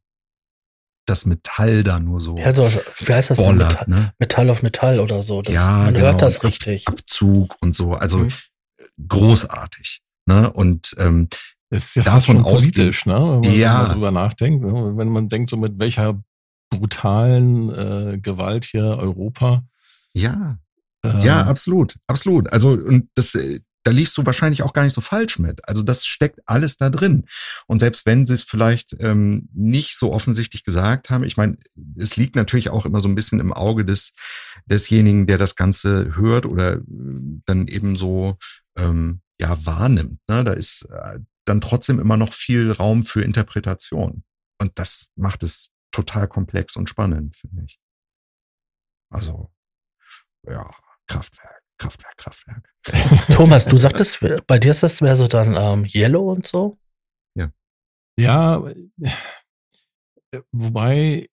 das Metall da nur so. Ja, so, wie heißt das? Bollert, Metall, ne? Metall auf Metall oder so. Das, ja, man genau, hört das richtig. Abzug und so. Also mhm. großartig. Ne? Und ähm, das ist ja davon aus politisch, ne? wenn man ja. darüber nachdenkt. Wenn man denkt, so mit welcher brutalen äh, Gewalt hier Europa. Ja. Ähm, ja, absolut, absolut. Also und das äh, da liest du wahrscheinlich auch gar nicht so falsch mit. Also das steckt alles da drin. Und selbst wenn sie es vielleicht ähm, nicht so offensichtlich gesagt haben, ich meine, es liegt natürlich auch immer so ein bisschen im Auge des desjenigen, der das Ganze hört oder äh, dann eben so ähm, ja wahrnimmt. Ne? Da ist äh, dann trotzdem immer noch viel Raum für Interpretation. Und das macht es total komplex und spannend, finde ich. Also, ja, Kraftwerk, Kraftwerk, Kraftwerk. (laughs) Thomas, du sagtest, (laughs) bei dir ist das mehr so dann ähm, Yellow und so? Ja. Ja, äh, wobei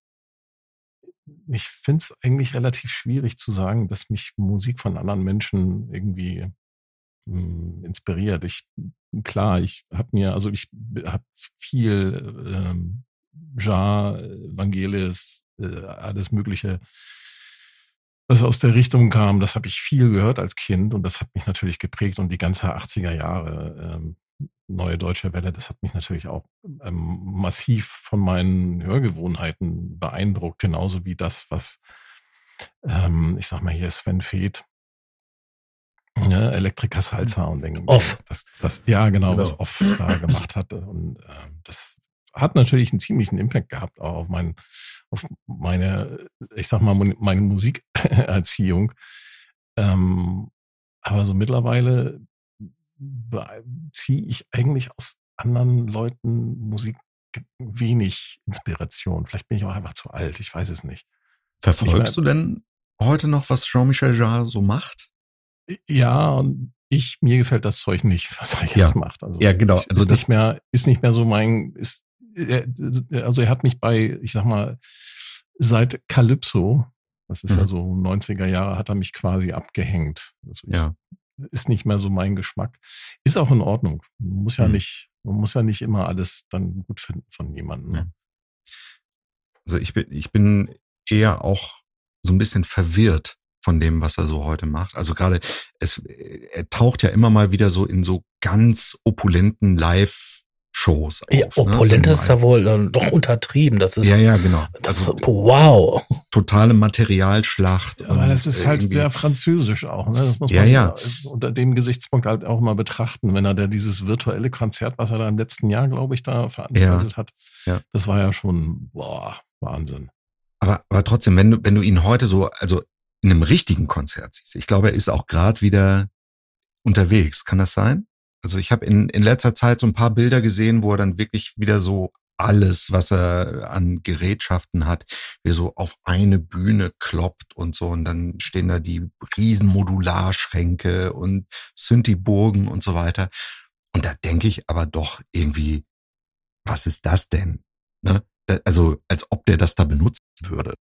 ich finde es eigentlich relativ schwierig zu sagen, dass mich Musik von anderen Menschen irgendwie mh, hm, inspiriert. Ich klar, ich habe mir, also ich habe viel ähm, Jar, Vangelis, äh, alles Mögliche, was aus der Richtung kam, das habe ich viel gehört als Kind und das hat mich natürlich geprägt und die ganze 80er Jahre ähm, neue deutsche Welle, das hat mich natürlich auch ähm, massiv von meinen Hörgewohnheiten beeindruckt, genauso wie das, was ähm, ich sag mal hier Sven Feth ja, Elektriker Salsa und Off. Das, das, ja, genau, genau, was Off da gemacht hat. Und äh, das hat natürlich einen ziemlichen Impact gehabt auch auf, mein, auf meine, ich sag mal, meine Musikerziehung. Ähm, aber so mittlerweile ziehe ich eigentlich aus anderen Leuten Musik wenig Inspiration. Vielleicht bin ich auch einfach zu alt, ich weiß es nicht. Verfolgst du denn heute noch, was Jean-Michel Jarre so macht? Ja, und ich, mir gefällt das Zeug nicht, (laughs) was er jetzt ja. macht. Also ja, genau. Also ist das nicht mehr, ist nicht mehr so mein, ist also er hat mich bei, ich sag mal, seit Calypso, das ist mhm. ja so 90er Jahre, hat er mich quasi abgehängt. Also ja. Ist nicht mehr so mein Geschmack. Ist auch in Ordnung. Man muss ja mhm. nicht, man muss ja nicht immer alles dann gut finden von jemandem. Ne? Also ich bin, ich bin eher auch so ein bisschen verwirrt von dem, was er so heute macht. Also gerade es, er taucht ja immer mal wieder so in so ganz opulenten Live Shows. Auf, ja, opulent ne? ist ja wohl äh, doch untertrieben. Das ist ja ja genau. Das, also wow. Totale Materialschlacht. Ja, aber das ist halt sehr französisch auch. Ne? Das muss ja, man ja. unter dem Gesichtspunkt halt auch mal betrachten, wenn er da dieses virtuelle Konzert, was er da im letzten Jahr, glaube ich, da veranstaltet ja. hat, ja. das war ja schon boah, Wahnsinn. Aber aber trotzdem, wenn du wenn du ihn heute so also in einem richtigen Konzert siehst, ich glaube, er ist auch gerade wieder unterwegs. Kann das sein? Also ich habe in, in letzter Zeit so ein paar Bilder gesehen, wo er dann wirklich wieder so alles, was er an Gerätschaften hat, wie so auf eine Bühne kloppt und so. Und dann stehen da die riesen Modularschränke und Synthi-Burgen und so weiter. Und da denke ich aber doch irgendwie, was ist das denn? Ne? Also als ob der das da benutzen würde.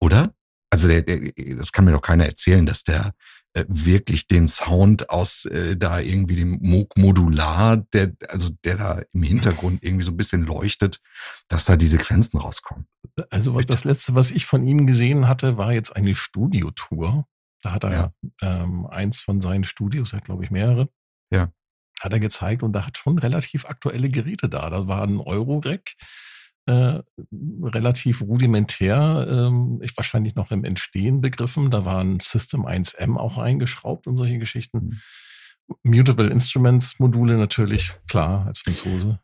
Oder? Also der, der, das kann mir doch keiner erzählen, dass der äh, wirklich den Sound aus äh, da irgendwie dem Moog Modular, der also der da im Hintergrund irgendwie so ein bisschen leuchtet, dass da die Sequenzen rauskommen. Also was, das letzte, was ich von ihm gesehen hatte, war jetzt eine Studiotour. Da hat er ja. ähm, eins von seinen Studios, er hat glaube ich mehrere. Ja. Hat er gezeigt und da hat schon relativ aktuelle Geräte da. Da war ein Eurorec, äh, relativ rudimentär, ähm, ich wahrscheinlich noch im Entstehen begriffen. Da war ein System 1M auch eingeschraubt und solche Geschichten. Mhm. Mutable Instruments Module natürlich, klar, als Franzose.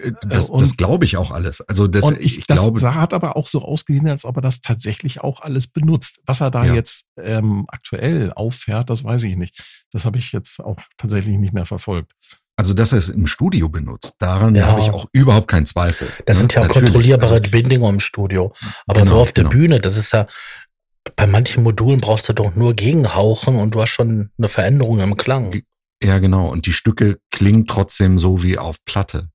Äh, das, das glaube ich auch alles. Also das, ich, ich das glaube, hat aber auch so ausgesehen, als ob er das tatsächlich auch alles benutzt. Was er da ja. jetzt ähm, aktuell auffährt, das weiß ich nicht. Das habe ich jetzt auch tatsächlich nicht mehr verfolgt. Also, dass er es im Studio benutzt, daran ja. habe ich auch überhaupt keinen Zweifel. Das ne? sind ja auch kontrollierbare also, Bindungen im Studio. Aber genau, so auf der genau. Bühne, das ist ja, bei manchen Modulen brauchst du doch nur gegenhauchen und du hast schon eine Veränderung im Klang. Ja, genau. Und die Stücke klingen trotzdem so wie auf Platte.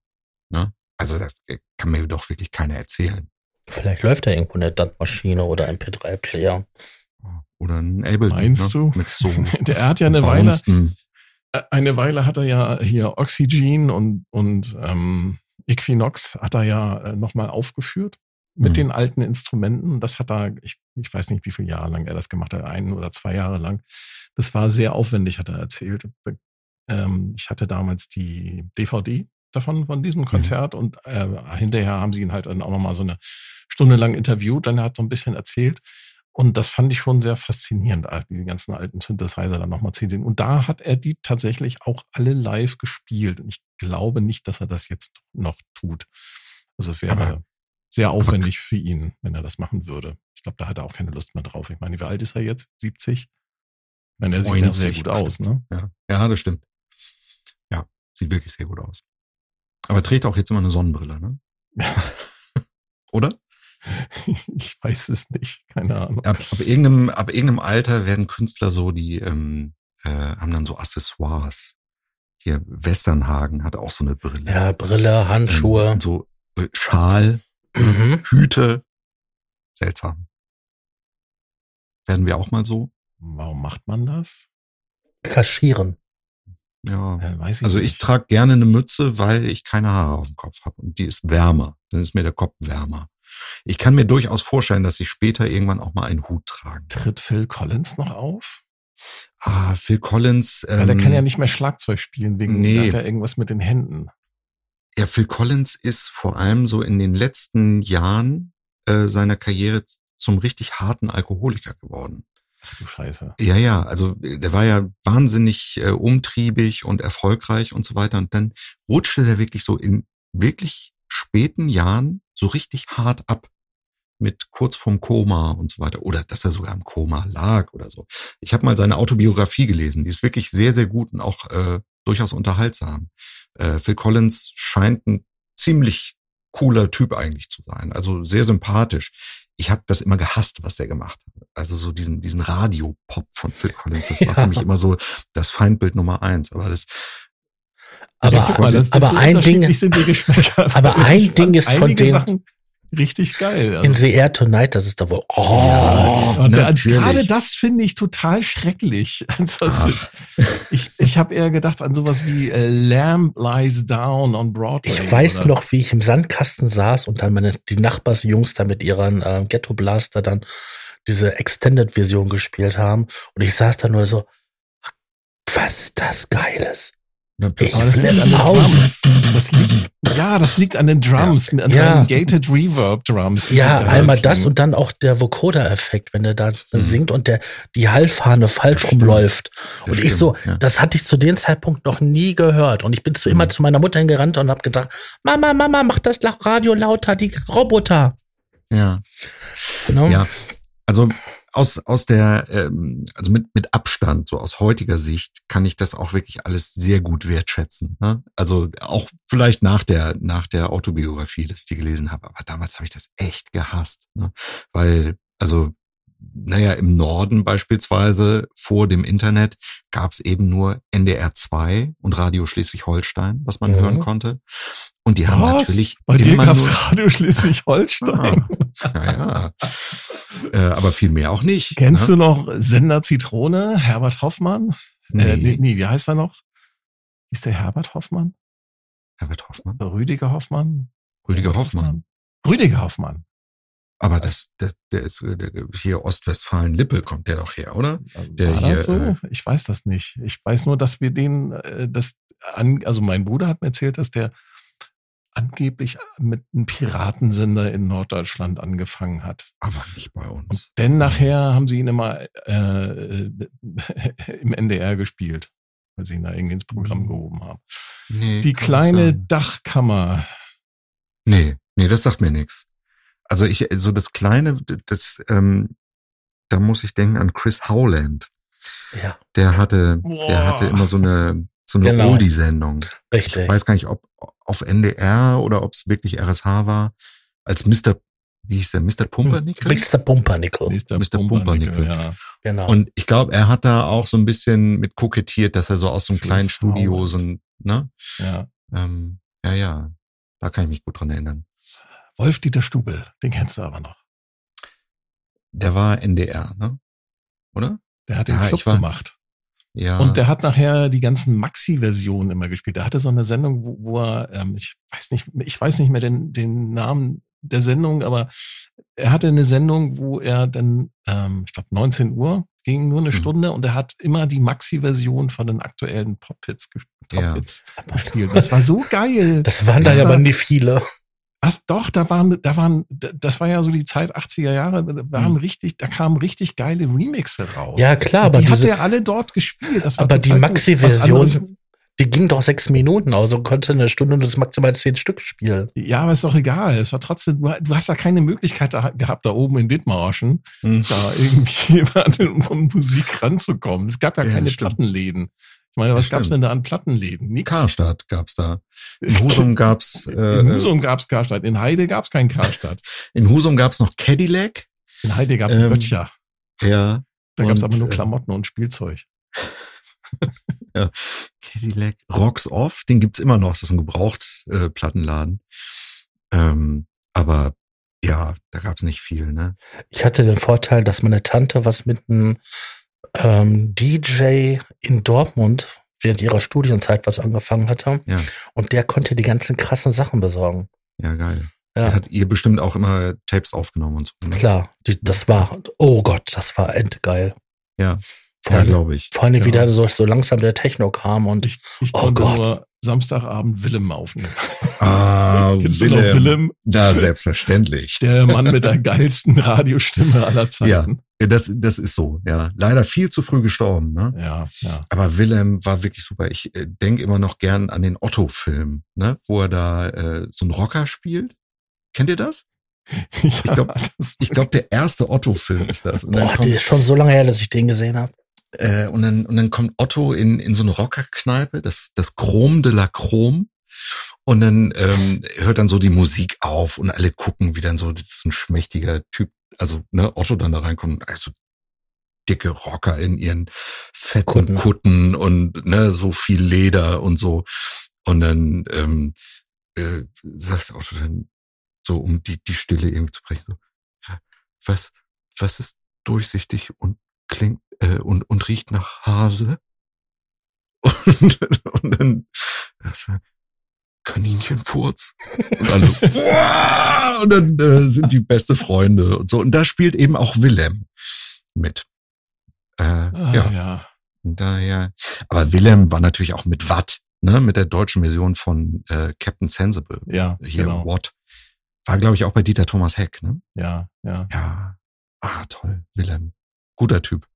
Ne? Also, das kann mir doch wirklich keiner erzählen. Vielleicht läuft da irgendwo eine DAT-Maschine oder ein P3-Player. Oder ein Ableton. Meinst ne? du? Mit so (laughs) Der hat ja eine Weile, eine Weile hat er ja hier Oxygen und, und ähm, Equinox hat er ja äh, nochmal aufgeführt mit mhm. den alten Instrumenten. Das hat er, ich, ich weiß nicht, wie viele Jahre lang er das gemacht hat, ein oder zwei Jahre lang. Das war sehr aufwendig, hat er erzählt. Ähm, ich hatte damals die DVD davon, von diesem mhm. Konzert mhm. und äh, hinterher haben sie ihn halt dann auch nochmal so eine Stunde lang interviewt. Dann hat er so ein bisschen erzählt. Und das fand ich schon sehr faszinierend, die ganzen alten Synthesizer dann nochmal zu sehen. Und da hat er die tatsächlich auch alle live gespielt. Und ich glaube nicht, dass er das jetzt noch tut. Also es wäre aber, sehr aufwendig aber, für ihn, wenn er das machen würde. Ich glaube, da hat er auch keine Lust mehr drauf. Ich meine, wie alt ist er jetzt? 70? Ich meine, er sieht sehr gut aus, ne? Ja. ja, das stimmt. Ja, sieht wirklich sehr gut aus. Aber trägt auch jetzt immer eine Sonnenbrille, ne? (laughs) Oder? (laughs) ich weiß es nicht, keine Ahnung. Ab, ab, irgendeinem, ab irgendeinem Alter werden Künstler so, die ähm, äh, haben dann so Accessoires. Hier, Westernhagen hat auch so eine Brille. Ja, Brille, Handschuhe. Ähm, so äh, Schal, mhm. Hüte. Seltsam. Werden wir auch mal so? Warum macht man das? Kaschieren. Ja, ja ich also ich trage gerne eine Mütze, weil ich keine Haare auf dem Kopf habe und die ist wärmer. Dann ist mir der Kopf wärmer. Ich kann mir durchaus vorstellen, dass sie später irgendwann auch mal einen Hut tragen. Tritt Phil Collins noch auf? Ah, Phil Collins. Ähm, Weil der kann ja nicht mehr Schlagzeug spielen, wegen nee. hat er irgendwas mit den Händen. Ja, Phil Collins ist vor allem so in den letzten Jahren äh, seiner Karriere zum richtig harten Alkoholiker geworden. Ach du Scheiße. Ja, ja, also der war ja wahnsinnig äh, umtriebig und erfolgreich und so weiter. Und dann rutschte der wirklich so in wirklich späten Jahren so richtig hart ab mit kurz vorm Koma und so weiter oder dass er sogar im Koma lag oder so. Ich habe mal seine Autobiografie gelesen, die ist wirklich sehr, sehr gut und auch äh, durchaus unterhaltsam. Äh, Phil Collins scheint ein ziemlich cooler Typ eigentlich zu sein, also sehr sympathisch. Ich habe das immer gehasst, was der gemacht hat. Also so diesen diesen Radiopop von Phil Collins, das war (laughs) ja. für mich immer so das Feindbild Nummer eins. Aber das aber, also, mal, (laughs) aber ein Ding, aber ein Ding ist von dem Sachen richtig geil. Also. In The Air Tonight, das ist da wohl. Oh, ja, gerade das finde ich total schrecklich. (laughs) Also, ich ich habe eher gedacht an sowas wie äh, Lamb Lies Down on Broadway. Ich weiß oder? noch, wie ich im Sandkasten saß und dann meine die Nachbarsjungs da mit ihren äh, Ghetto Blaster dann diese Extended Version gespielt haben und ich saß da nur so, was das Geiles. Ich das liegt an den Drums. Das liegt, ja, das liegt an den Drums, ja. an ja. seinen Gated Reverb Drums. Ja, einmal das und dann auch der Vocoder-Effekt, wenn der da mhm. singt und der die Hallfahne falsch das rumläuft. Das und stimmt. ich so, ja. das hatte ich zu dem Zeitpunkt noch nie gehört. Und ich bin zu mhm. immer zu meiner Mutter hingerannt und habe gesagt, Mama, Mama, mach das Radio lauter, die Roboter. Ja. No? Ja. Also aus, aus der, ähm, also mit, mit Abstand, so aus heutiger Sicht, kann ich das auch wirklich alles sehr gut wertschätzen. Ne? Also auch vielleicht nach der, nach der Autobiografie, dass ich die gelesen habe. Aber damals habe ich das echt gehasst. Ne? Weil, also naja, im Norden beispielsweise vor dem Internet gab es eben nur NDR 2 und Radio Schleswig-Holstein, was man mhm. hören konnte. Und die was? haben natürlich. Bei dir gab es Radio Schleswig-Holstein. Ah, ja, ja. äh, aber viel mehr auch nicht. Kennst ne? du noch Sender Zitrone, Herbert Hoffmann? Nee. Äh, nee, nee, wie heißt er noch? Ist der Herbert Hoffmann? Herbert Hoffmann? Rüdiger Hoffmann? Rüdiger Hoffmann. Rüdiger Hoffmann. Aber das, das, der ist der, hier Ostwestfalen-Lippe kommt der doch her, oder? Der War das so? Äh, ich weiß das nicht. Ich weiß nur, dass wir den, äh, das an, also mein Bruder hat mir erzählt, dass der angeblich mit einem Piratensender in Norddeutschland angefangen hat. Aber nicht bei uns. Und denn nachher haben sie ihn immer äh, (laughs) im NDR gespielt, weil sie ihn da irgendwie ins Programm hm. gehoben haben. Nee, Die kleine Dachkammer. Nee, nee, das sagt mir nichts. Also ich, so das Kleine, das, ähm, da muss ich denken an Chris Howland. Ja. Der hatte, Boah. der hatte immer so eine, so eine genau. Oldie-Sendung. Richtig. Ich weiß gar nicht, ob auf NDR oder ob es wirklich RSH war, als Mr. Wie hieß der? Mr. Pumpernickel? Mr. Pumpernickel. Mr. Mr. Pumpernickel, ja. Genau. Und ich glaube, er hat da auch so ein bisschen mit kokettiert, dass er so aus so einem kleinen Studio so ein, ne? Ja. Ähm, ja, ja. Da kann ich mich gut dran erinnern. Wolf-Dieter Stubel, den kennst du aber noch. Der war NDR, ne? Oder? Der hat den ja, Club war, gemacht. Ja. Und der hat nachher die ganzen Maxi-Versionen immer gespielt. Er hatte so eine Sendung, wo, wo er, ähm, ich weiß nicht, ich weiß nicht mehr den, den Namen der Sendung, aber er hatte eine Sendung, wo er dann, ähm, ich glaube 19 Uhr ging nur eine mhm. Stunde und er hat immer die Maxi-Version von den aktuellen Pop-Hits ja. gespielt. Das war so geil. Das waren da ja aber nie viele. Was, doch, da waren, da waren, das war ja so die Zeit 80er Jahre, da waren mhm. richtig, da kamen richtig geile Remixe raus. Ja, klar, aber die diese, hat ja alle dort gespielt. aber die Maxi-Version, die ging doch sechs Minuten, also konnte eine Stunde und das maximal zehn Stück spielen. Ja, aber ist doch egal. Es war trotzdem, du, hast ja keine Möglichkeit da, gehabt, da oben in Dithmarschen, mhm. da irgendwie (laughs) um Musik ranzukommen. Es gab ja, ja keine Plattenläden. Ich meine, was gab's denn da an Plattenläden? Nix. Karstadt gab's da. (laughs) In Husum gab's. Äh, in Husum gab's Karstadt. In Heide gab's kein Karstadt. (laughs) In Husum gab's noch Cadillac. In Heide gab's ähm, Böttcher. Ja. Da gab's aber nur äh, Klamotten und Spielzeug. (laughs) ja. Cadillac. Rocks Off, den gibt's immer noch. Das ist ein Gebraucht-Plattenladen. Äh, ähm, aber ja, da gab's nicht viel, ne? Ich hatte den Vorteil, dass meine Tante was mit einem ähm, DJ in Dortmund während ihrer Studienzeit was angefangen hatte. Ja. Und der konnte die ganzen krassen Sachen besorgen. Ja, geil. Ja. Er hat ihr bestimmt auch immer Tapes aufgenommen und so. Ne? Klar, die, das war, oh Gott, das war endgeil. Ja. Vor ja, glaube ich. Vor allem ja. wieder so, so langsam der Techno kam und ich, ich oh Gott. nur Samstagabend Willem aufnehmen. Ah, (laughs) Willem. Willem. Ja, selbstverständlich. Der Mann mit der geilsten Radiostimme aller (laughs) Zeiten. Ja, das, das ist so, ja. Leider viel zu früh gestorben, ne? Ja, ja. Aber Willem war wirklich super. Ich äh, denke immer noch gern an den Otto-Film, ne? Wo er da äh, so einen Rocker spielt. Kennt ihr das? (laughs) Ja, ich glaube, ich glaub, der erste Otto-Film ist das. Und Boah, der ist schon so lange her, dass ich den gesehen habe. Äh, und, dann, und dann kommt Otto in, in so eine Rockerkneipe, das, das Chrom de la Chrom. Und dann ähm, hört dann so die Musik auf und alle gucken, wie dann so, das ist ein schmächtiger Typ, also ne, Otto dann da reinkommt, also dicke Rocker in ihren fetten Kutten, Kutten und ne, so viel Leder und so. Und dann ähm, äh, sagt Otto dann so, um die, die Stille irgendwie zu brechen, so, was, was ist durchsichtig und klingt äh, und, und riecht nach Hase. (laughs) Und, und dann das war Kaninchenfurz. Und alle, und dann äh, sind die beste Freunde und so. Und da spielt eben auch Willem mit. Äh, ah, ja. ja. Daher. Aber Willem war natürlich auch mit Watt, ne, mit der deutschen Version von äh, Captain Sensible. Ja. Hier genau. Watt. War, glaube ich, auch bei Dieter Thomas Heck, ne? Ja, ja. Ja. Ah, toll. Willem. Guter Typ.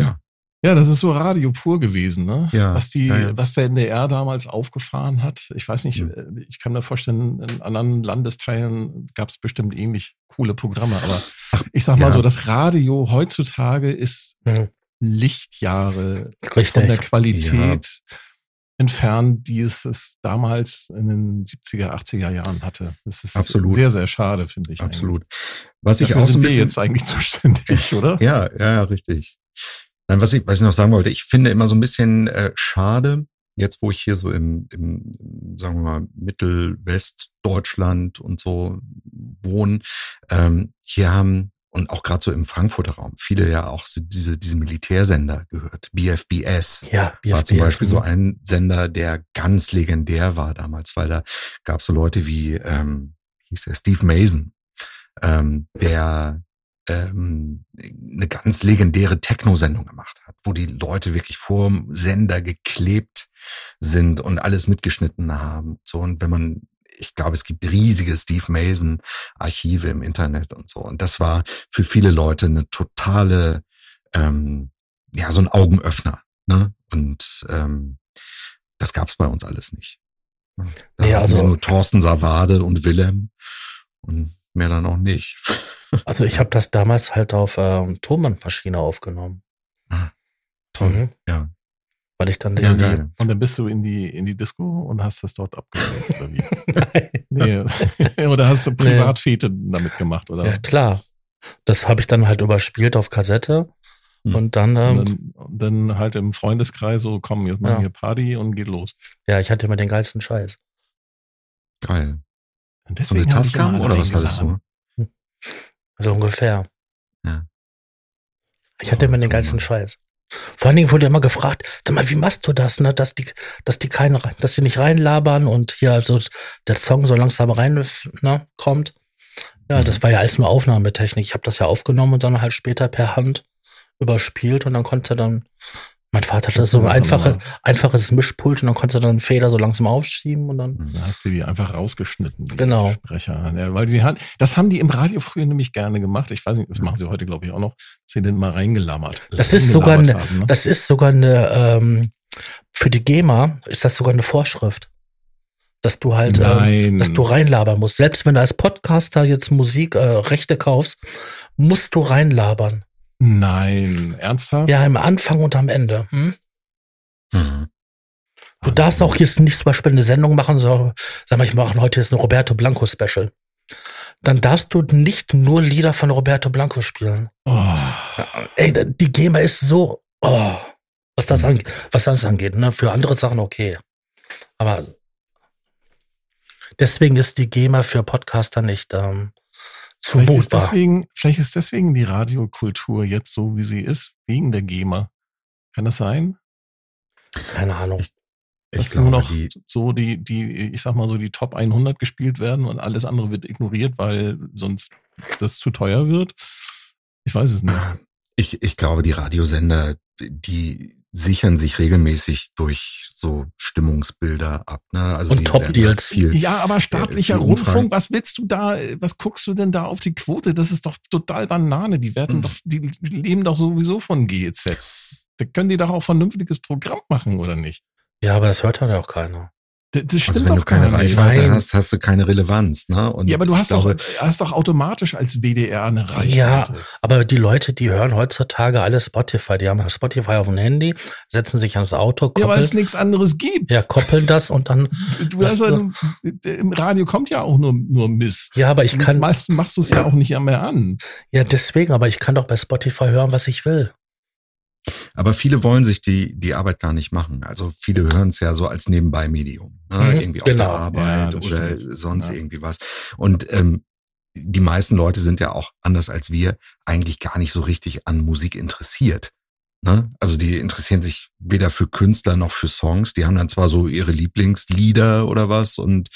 Ja. Ja, das ist so Radio pur gewesen, ne? Ja, was die, ja, ja. was der NDR damals aufgefahren hat. Ich weiß nicht, Mhm. ich kann mir vorstellen, in anderen Landesteilen gab es bestimmt ähnlich coole Programme, aber ich sag mal ja. so, das Radio heutzutage ist Mhm. Lichtjahre von der Richtig. Qualität entfernt, die es, es damals in den 70er, 80er Jahren hatte. Das ist Absolut. sehr, sehr schade, finde ich. Absolut. Was Eigentlich. ich Dafür auch so ein wir bisschen, jetzt eigentlich zuständig, oder? Ja, ja, richtig. Nein, was ich, was ich noch sagen wollte, ich finde immer so ein bisschen äh, schade, jetzt wo ich hier so im, im, sagen wir mal, Mittelwestdeutschland und so wohne, ähm, hier haben, und auch gerade so im Frankfurter Raum, viele ja auch diese, diese Militärsender gehört. BFBS Ja, war zum BFBS, Beispiel so mhm. ein Sender, der ganz legendär war damals, weil da gab es so Leute wie, ähm, hieß der Steve Mason, ähm, der ähm, eine ganz legendäre Techno-Sendung gemacht hat, wo die Leute wirklich vorm Sender geklebt sind und alles mitgeschnitten haben. So und wenn man, ich glaube, es gibt riesige Steve Mason Archive im Internet und so. Und das war für viele Leute eine totale, ähm, ja, so ein Augenöffner. Ne? Und ähm, das gab's bei uns alles nicht. Da Nee, also- wir nur Thorsten Savade und Willem und mehr dann auch nicht. (laughs) Also ich habe das damals halt auf ähm, Tonbandmaschine aufgenommen. Toll. Mhm. Ja. Weil ich dann nicht Ja, geil. Und dann bist du in die, in die Disco und hast das dort abgespielt, oder wie? (laughs) Nein. Nee. (laughs) oder hast du Privatfete damit gemacht, oder? Ja, klar. Das habe ich dann halt überspielt auf Kassette. Hm. Und dann, ähm, Und dann, und dann halt im Freundeskreis so, komm, jetzt machen Ja. wir Party und geht los. ja, ich hatte immer den geilsten Scheiß. Geil. Und So eine deswegen hab ich Tascam oder was hattest du? So ungefähr. Ja. Ich hatte immer den geilsten Scheiß. Vor allen Dingen wurde immer gefragt, sag mal, wie machst du das, ne, dass die, dass die keine, dass die nicht reinlabern und hier also der Song so langsam rein, ne, kommt. Ja, das war ja alles nur Aufnahmetechnik. Ich habe das ja aufgenommen und dann halt später per Hand überspielt und dann konnte dann, mein Vater hatte so ein einfache, einfaches Mischpult und dann konnte er dann einen Feder so langsam aufschieben und dann, Da hast du die einfach rausgeschnitten, die Genau. Sprecher. Ja, weil sie hat, das haben die im Radio früher nämlich gerne gemacht. Ich weiß nicht, das machen sie heute, glaube ich, auch noch. Sie den mal reingelammert. Das ist sogar Reingelabert eine- haben, ne? das ist sogar eine, ähm, für die GEMA ist das sogar eine Vorschrift. Dass du halt, ähm, dass du reinlabern musst. Selbst wenn du als Podcaster jetzt Musik, äh, Rechte kaufst, musst du reinlabern. Nein. Ernsthaft? Ja, am Anfang und am Ende. Hm? Mhm. Du darfst auch jetzt nicht zum Beispiel eine Sendung machen, so, sag mal, ich mache heute jetzt ein Roberto Blanco Special. Dann darfst du nicht nur Lieder von Roberto Blanco spielen. Oh. Ey, die GEMA ist so, oh, was das Hm. angeht, was das angeht, ne? Für andere Sachen okay. Aber deswegen ist die GEMA für Podcaster nicht ähm, Vielleicht ist, zumutbar. deswegen, vielleicht ist deswegen die Radiokultur jetzt so, wie sie ist, wegen der GEMA. Kann das sein? Keine Ahnung. Ich dass nur glaube, noch die, so die, die, ich sag mal so, die Top 100 gespielt werden und alles andere wird ignoriert, weil sonst das zu teuer wird. Ich weiß es nicht. ich, ich glaube, die Radiosender, die sichern sich regelmäßig durch so Stimmungsbilder ab. Ne? Also Und die Top werden Deals. Viel, Ja, aber staatlicher viel Umfang. Rundfunk, was willst du da, was guckst du denn da auf die Quote? Das ist doch total Banane. Die werden Hm. doch, die leben doch sowieso von GEZ. Da können die doch auch vernünftiges Programm machen, oder nicht? Ja, aber das hört dann ja auch keiner. Das, das also wenn du keine. Reichweite Nein. hast, hast du keine Relevanz. Ne? Und Ja, aber du hast, glaube, doch, hast doch automatisch als WDR eine Reichweite. Ja, aber die Leute, die hören heutzutage alle Spotify. Die haben Spotify auf dem Handy, setzen sich ans Auto, Ja, weil es koppeln, nichts anderes gibt. ja, koppeln das und dann, Du hast ja, du- Im Radio kommt ja auch nur, nur Mist. ja, aber ich kann, Meistens machst du es ja auch nicht mehr an. ja, deswegen, aber ich kann doch bei Spotify hören, was ich will. Aber viele wollen sich die, die Arbeit gar nicht machen. Also viele hören es ja so als Nebenbei-Medium. Ne? Mhm, irgendwie auf genau. der Arbeit Ja, oder stimmt. sonst Ja. irgendwie was. Und ähm, die meisten Leute sind ja auch anders als wir eigentlich gar nicht so richtig an Musik interessiert. Ne? Also die interessieren sich weder für Künstler noch für Songs. Die haben dann zwar so ihre Lieblingslieder oder was und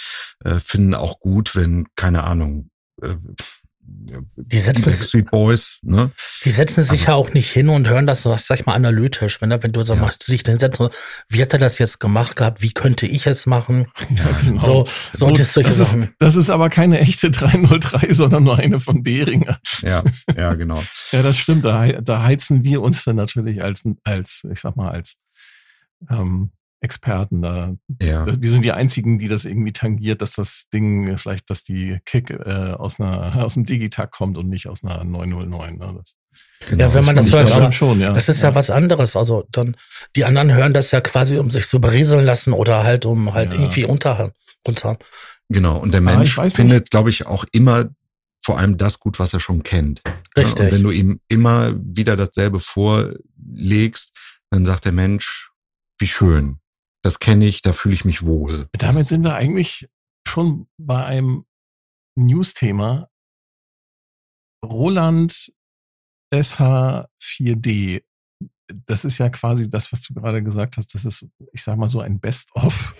äh, finden auch gut, wenn, keine Ahnung, äh, die setzen Backstreet Boys, ne? Die setzen sich ja auch nicht hin und hören das, sag ich mal, analytisch. Wenn, wenn du sag mal, sich hinsetzt, wie hat er das jetzt gemacht gehabt? Wie könnte ich es machen? (laughs) Ja, genau. So, solltest solche das Sachen. Ist, das ist aber keine echte 303, sondern nur eine von Behringer. Ja, ja, genau. (laughs) ja, das stimmt. Da, da heizen wir uns dann natürlich als, als, ich sag mal, als ähm, Experten da. Ja. Wir sind die einzigen, die das irgendwie tangiert, dass das Ding vielleicht, dass die Kick äh, aus einer (laughs) aus dem Digitag kommt und nicht aus einer 909. Ne? Das, genau, ja, wenn man das, das hört, dann, schon, ja. das ist ja. ja. was anderes. Also dann die anderen hören das ja quasi, um sich zu berieseln lassen oder halt um halt ja. irgendwie unter runter. Genau. Und der Mensch findet, glaube ich, auch immer vor allem das gut, was er schon kennt. Richtig. Und wenn du ihm immer wieder dasselbe vorlegst, dann sagt der Mensch, wie schön das kenne ich, da fühle ich mich wohl. Damit sind wir eigentlich schon bei einem News-Thema. Roland SH4D das ist ja quasi das, was du gerade gesagt hast. Das ist, ich sag mal so ein Best-of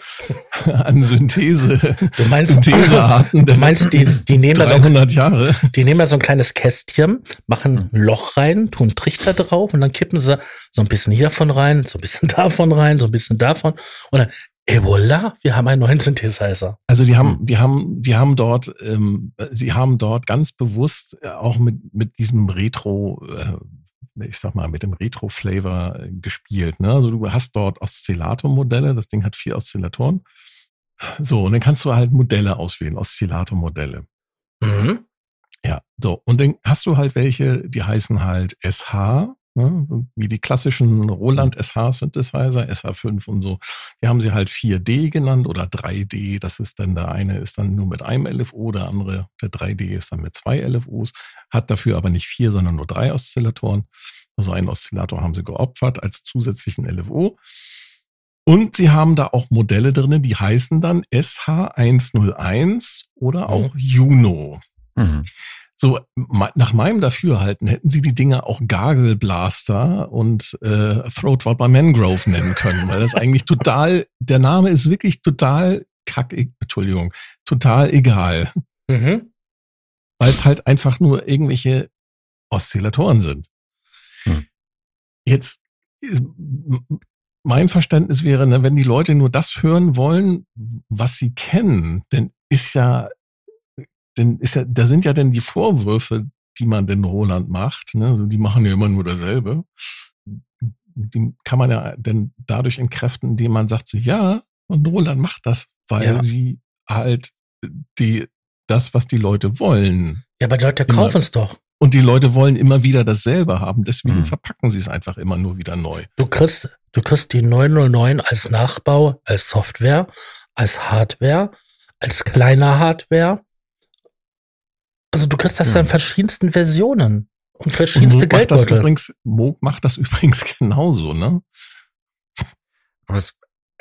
(laughs) an Synthese. (laughs) Du meinst, Synthesearten. Du meinst, die, die nehmen da so, Jahre. Die nehmen da so ein kleines Kästchen, machen ein Loch rein, tun einen Trichter drauf und dann kippen sie so ein bisschen hiervon rein, so ein bisschen (laughs) davon rein, so ein bisschen davon und dann Et voilà, wir haben einen neuen Synthesizer. Also die haben, die haben, die haben dort, ähm, sie haben dort ganz bewusst äh, auch mit mit diesem Retro äh, ich sag mal, mit dem Retro-Flavor äh, gespielt. Ne? Also du hast dort Oszillator-Modelle, das Ding hat vier Oszillatoren. So, und dann kannst du halt Modelle auswählen, Oszillator-Modelle. Mhm. Ja, so. Und dann hast du halt welche, die heißen halt SH, ne? wie die klassischen Roland SH-Synthesizer, SH5 und so. Die haben sie halt 4D genannt oder 3D. Das ist dann der eine ist dann nur mit einem LFO, der andere, der 3D ist dann mit zwei LFOs, hat dafür aber nicht vier, sondern nur drei Oszillatoren. Also einen Oszillator haben sie geopfert als zusätzlichen LFO. Und sie haben da auch Modelle drin, die heißen dann SH101 oder auch mhm. Juno. Mhm. So, nach meinem Dafürhalten hätten sie die Dinge auch Gargle Blaster und äh, Throat by Mangrove nennen können, weil das eigentlich total, der Name ist wirklich total kack, Entschuldigung, total egal. Mhm. Weil es halt einfach nur irgendwelche Oszillatoren sind. Mhm. Jetzt, mein Verständnis wäre, ne, wenn die Leute nur das hören wollen, was sie kennen, dann ist ja denn ist ja, da sind ja denn die Vorwürfe, die man den Roland macht, ne? Also die machen ja immer nur dasselbe. Die kann man ja denn dadurch entkräften, indem man sagt so, ja, und Roland macht das, weil ja. sie halt die, das, was die Leute wollen. Ja, aber die Leute kaufen es doch. Und die Leute wollen immer wieder dasselbe haben, deswegen mhm. verpacken sie es einfach immer nur wieder neu. Du kriegst, du kriegst die 909 als Nachbau, als Software, als Hardware, als kleiner Hardware also du kriegst das ja, ja in verschiedensten Versionen und verschiedenste und Geldbeutel. Macht das übrigens, Moog macht das (laughs) übrigens genauso, ne? Aber es,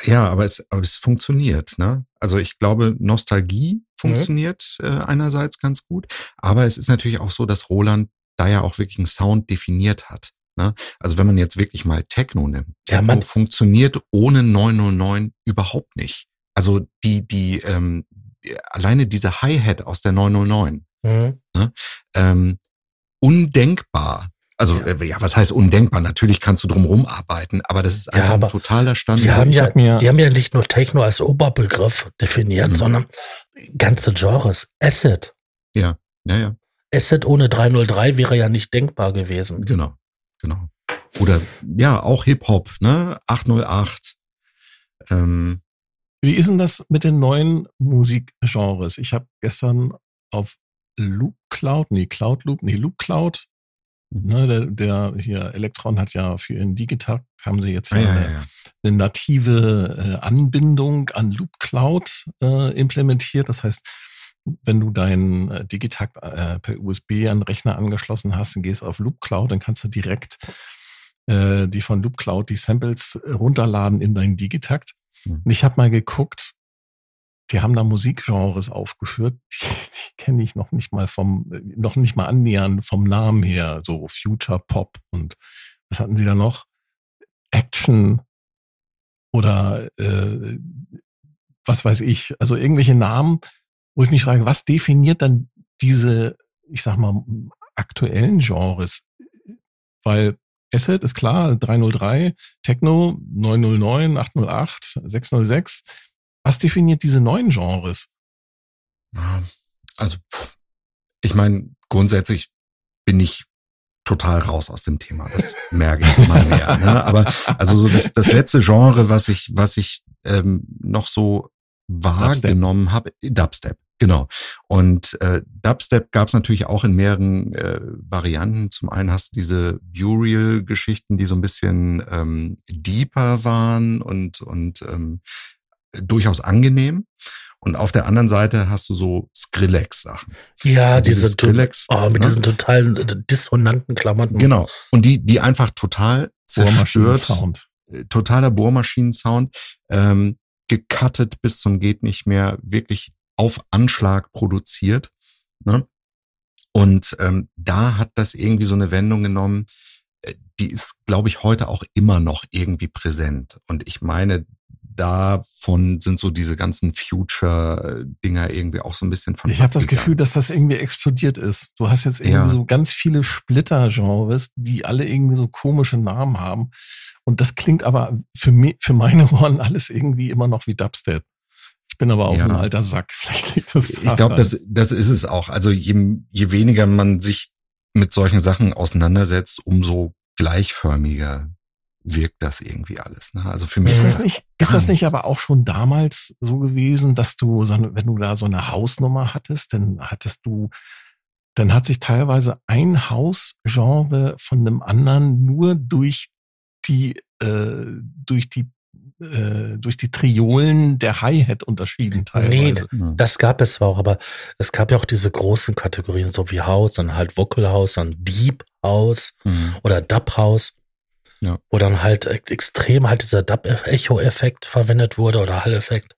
ja, aber es, aber es funktioniert, ne? Also ich glaube, Nostalgie funktioniert mhm. äh, einerseits ganz gut, aber es ist natürlich auch so, dass Roland da ja auch wirklich einen Sound definiert hat. Ne? Also wenn man jetzt wirklich mal Techno nimmt, Techno ja, funktioniert ohne 909 überhaupt nicht. Also die, die, ähm, alleine diese Hi-Hat aus der 909, Mhm. Ne? Ähm, undenkbar. Also ja. Äh, ja. was heißt undenkbar? Natürlich kannst du drumherum arbeiten, aber das ist einfach ja, ein totaler Standard. Die haben, ja, mir die haben ja nicht nur Techno als Oberbegriff definiert, mhm. sondern ganze Genres. Acid. Ja, ja, ja. Acid ohne 303 wäre ja nicht denkbar gewesen. Genau, genau. Oder ja, auch Hip-Hop, ne? 808. Ähm, Wie ist denn das mit den neuen Musikgenres? Ich habe gestern auf Loop Cloud, nee, Cloud Loop, nee, Loop Cloud. Mhm. Ne, der, der hier Elektron hat ja für ihren Digitakt haben sie jetzt ah, ja, ja, eine, ja, eine, native äh, Anbindung an Loop Cloud äh, implementiert. Das heißt, wenn du deinen äh, Digitakt äh, per USB an den Rechner angeschlossen hast und gehst auf Loop Cloud, dann kannst du direkt äh, die von Loop Cloud die Samples runterladen in deinen Digitakt. Mhm. Und ich habe mal geguckt, die haben da Musikgenres aufgeführt, (laughs) die, die kenne ich noch nicht mal vom, noch nicht mal annähernd vom Namen her, so Future Pop und was hatten sie da noch? Action oder äh, was weiß ich, also irgendwelche Namen, wo ich mich frage, was definiert dann diese ich sag mal, aktuellen Genres. Weil Asset ist klar, 303, Techno 909, 808, 606. Was definiert diese neuen Genres? Also, ich meine, grundsätzlich bin ich total raus aus dem Thema. Das merke ich immer mehr. Ne? (laughs) Aber also so das, das letzte Genre, was ich, was ich ähm, noch so wahrgenommen habe, Dubstep. Genau. Und äh, Dubstep gab es natürlich auch in mehreren äh, Varianten. Zum einen hast du diese Burial-Geschichten, die so ein bisschen ähm, deeper waren und, und ähm, durchaus angenehm. Und auf der anderen Seite hast du so Skrillex-Sachen. Ja, diese Skrillex. Oh, mit ne? diesen totalen äh, dissonanten Klamotten. Genau. Und die, die einfach total zerstört. Sound. Äh, totaler Bohrmaschinen-Sound. Ähm, gecuttet bis zum geht nicht mehr. Wirklich auf Anschlag produziert. Ne? Und ähm, da hat das irgendwie so eine Wendung genommen, äh, die ist, glaube ich, heute auch immer noch irgendwie präsent. Und ich meine, davon sind so diese ganzen Future-Dinger irgendwie auch so ein bisschen von. Ich habe das Gefühl, dass das irgendwie explodiert ist. Du hast jetzt irgendwie ja. so ganz viele Splitter-Genres, die alle irgendwie so komische Namen haben. Und das klingt aber für mich, für meine Ohren alles irgendwie immer noch wie Dubstep. Ich bin aber auch ja. ein alter Sack. (laughs) Vielleicht liegt das Ich glaube, das, das ist es auch. Also je, je weniger man sich mit solchen Sachen auseinandersetzt, umso gleichförmiger wirkt das irgendwie alles. Ne? Also für mich ist das nicht, ist das nicht aber auch schon damals so gewesen, dass du, wenn du da so eine Hausnummer hattest, dann hattest du, dann hat sich teilweise ein Hausgenre von einem anderen nur durch die, äh, durch die äh, durch die Triolen der Hi-Hat unterschieden teilweise. Nee, das gab es zwar auch, aber es gab ja auch diese großen Kategorien, so wie House, dann halt Vocal House, dann Deep House mhm. oder Dub House. Ja. Wo dann halt extrem halt dieser Dub-Echo-Effekt verwendet wurde oder Hall-Effekt.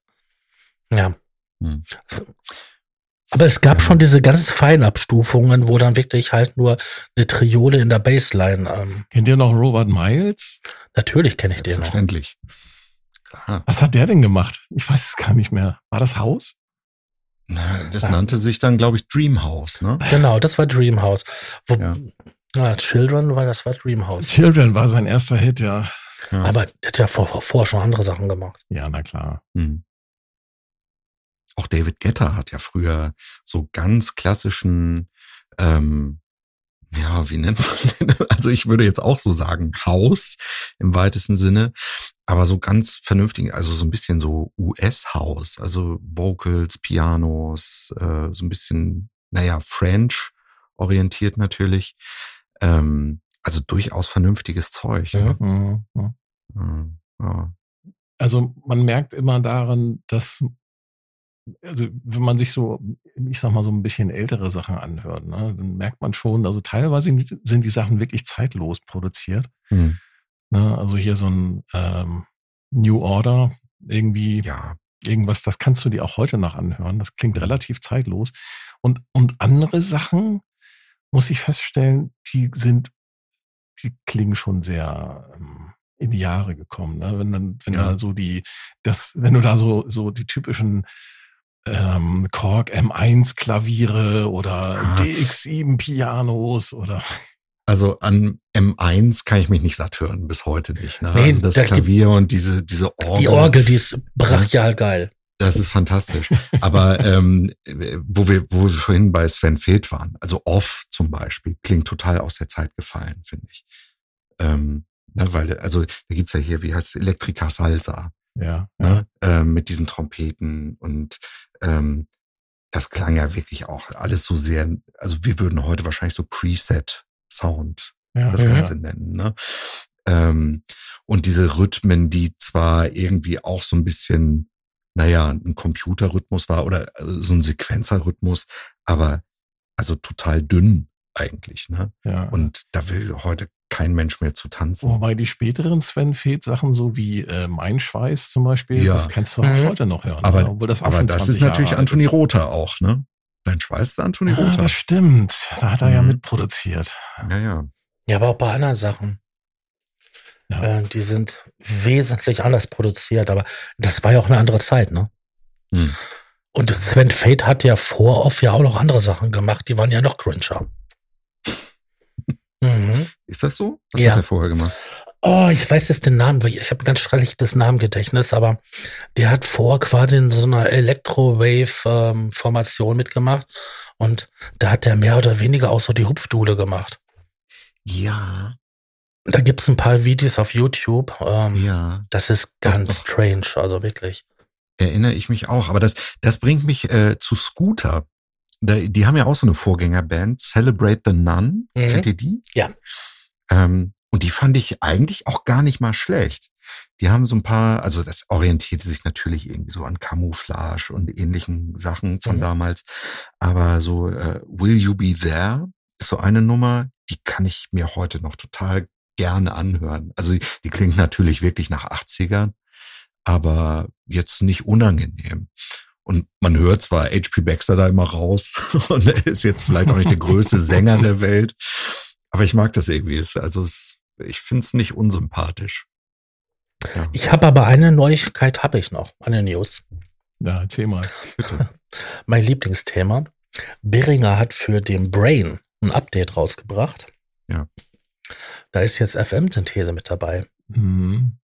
Ja. Mhm. Aber es gab ja. schon diese ganz Feinabstufungen, wo dann wirklich halt nur eine Triole in der Bassline. Ähm Kennt ihr noch Robert Miles? Natürlich kenne ich den noch. Verständlich. Was hat der denn gemacht? Ich weiß es gar nicht mehr. War das Haus? Na, das ja. nannte sich dann, glaube ich, Dreamhouse, ne? Genau, das war Dreamhouse. Wo, ja. Ja. Children war das war Dreamhouse. Children war sein erster Hit, ja. ja. Aber der hat ja vorher vor schon andere Sachen gemacht. Ja, na klar. Mhm. Auch David Getter hat ja früher so ganz klassischen ähm, ja, wie nennt man den? (laughs) Also ich würde jetzt auch so sagen, Haus im weitesten Sinne, aber so ganz vernünftig, also so ein bisschen so US-Haus, also Vocals, Pianos, äh, so ein bisschen, naja, French orientiert natürlich. Ähm, also durchaus vernünftiges Zeug. Ne? Mhm. Mhm. mhm. Ja. Also man merkt immer daran, dass also wenn man sich so, ich sag mal, so ein bisschen ältere Sachen anhört, ne, dann merkt man schon, also teilweise sind die Sachen wirklich zeitlos produziert. Mhm. Ne, also hier so ein ähm, New Order, irgendwie ja. irgendwas, das kannst du dir auch heute noch anhören. Das klingt relativ zeitlos. Und, und andere Sachen, muss ich feststellen, die sind, die klingen schon sehr ähm, in die Jahre gekommen. Ne? Wenn dann, wenn ja. da so die, das, wenn du da so, so die typischen ähm, Korg M1 Klaviere oder ah. DX7 Pianos oder. (laughs) Also an M1 kann ich mich nicht satt hören, bis heute nicht. Ne? Nee, also das da Klavier und diese, diese Orgel. Die Orgel, die ist brachial geil. Das ist fantastisch. Aber ähm, wo wir, wo wir vorhin bei Sven Feld waren, also Off zum Beispiel, klingt total aus der Zeit gefallen, finde ich. Ähm, ne, weil, also da gibt's ja hier, wie heißt es, Elektrika Salsa. Ja. Ne? ja. Ähm, mit diesen Trompeten und ähm, das klang ja wirklich auch alles so sehr, also wir würden heute wahrscheinlich so Preset-Sound ja, das Ganze ja. nennen. Ne? Ähm, und diese Rhythmen, die zwar irgendwie auch so ein bisschen, naja, ein Computerrhythmus war oder äh, so ein Sequenzerrhythmus, aber also total dünn eigentlich. Ne? Ja. Und da will heute kein Mensch mehr zu tanzen. Wobei die späteren Sven Feth Sachen, so wie äh, Mein Schweiß zum Beispiel, ja. das kannst du auch mhm. heute noch hören. Aber, ne? Obwohl das, aber das ist natürlich Jahre Anthony Rother auch, ne? Dein Schweiß ist Anthony ja, Rother. Das stimmt. Da hat er mhm. ja mitproduziert. Ja, ja. Ja, aber auch bei anderen Sachen. Ja. Äh, die sind wesentlich anders produziert, aber das war ja auch eine andere Zeit, ne? Mhm. Und Sven Fate hat ja vor Off ja auch noch andere Sachen gemacht, die waren ja noch cringer. (laughs) mhm. Ist das so? Was ja. hat er vorher gemacht? Oh, ich weiß jetzt den Namen, ich habe ein ganz schrulliges Namengedächtnis, aber der hat vor quasi in so einer Electro-Wave-Formation mitgemacht und da hat er mehr oder weniger auch so die Hupfdule gemacht. Ja. Da gibt es ein paar Videos auf YouTube. Ähm, ja. Das ist ganz doch, doch. strange, also wirklich. Erinnere ich mich auch, aber das, das bringt mich äh, zu Scooter. Da, die haben ja auch so eine Vorgängerband, Celebrate the Nun. Mhm. Kennt ihr die? Ja. Ähm, und die fand ich eigentlich auch gar nicht mal schlecht. Die haben so ein paar, also das orientierte sich natürlich irgendwie so an Camouflage und ähnlichen Sachen von mhm. damals. Aber so äh, Will You Be There ist so eine Nummer, die kann ich mir heute noch total gerne anhören. Also die, die klingt natürlich wirklich nach 80ern, aber jetzt nicht unangenehm. Und man hört zwar H.P. Baxter da immer raus (laughs) und er ist jetzt vielleicht auch nicht der größte Sänger der Welt, aber ich mag das irgendwie. Also es ich finde es nicht unsympathisch. Ja. Ich habe aber eine Neuigkeit, habe ich noch, eine News. Ja, erzähl mal, bitte. (laughs) mein Lieblingsthema. Beringer hat für den Brain ein Update rausgebracht. Ja. Da ist jetzt FM-Synthese mit dabei. Mhm.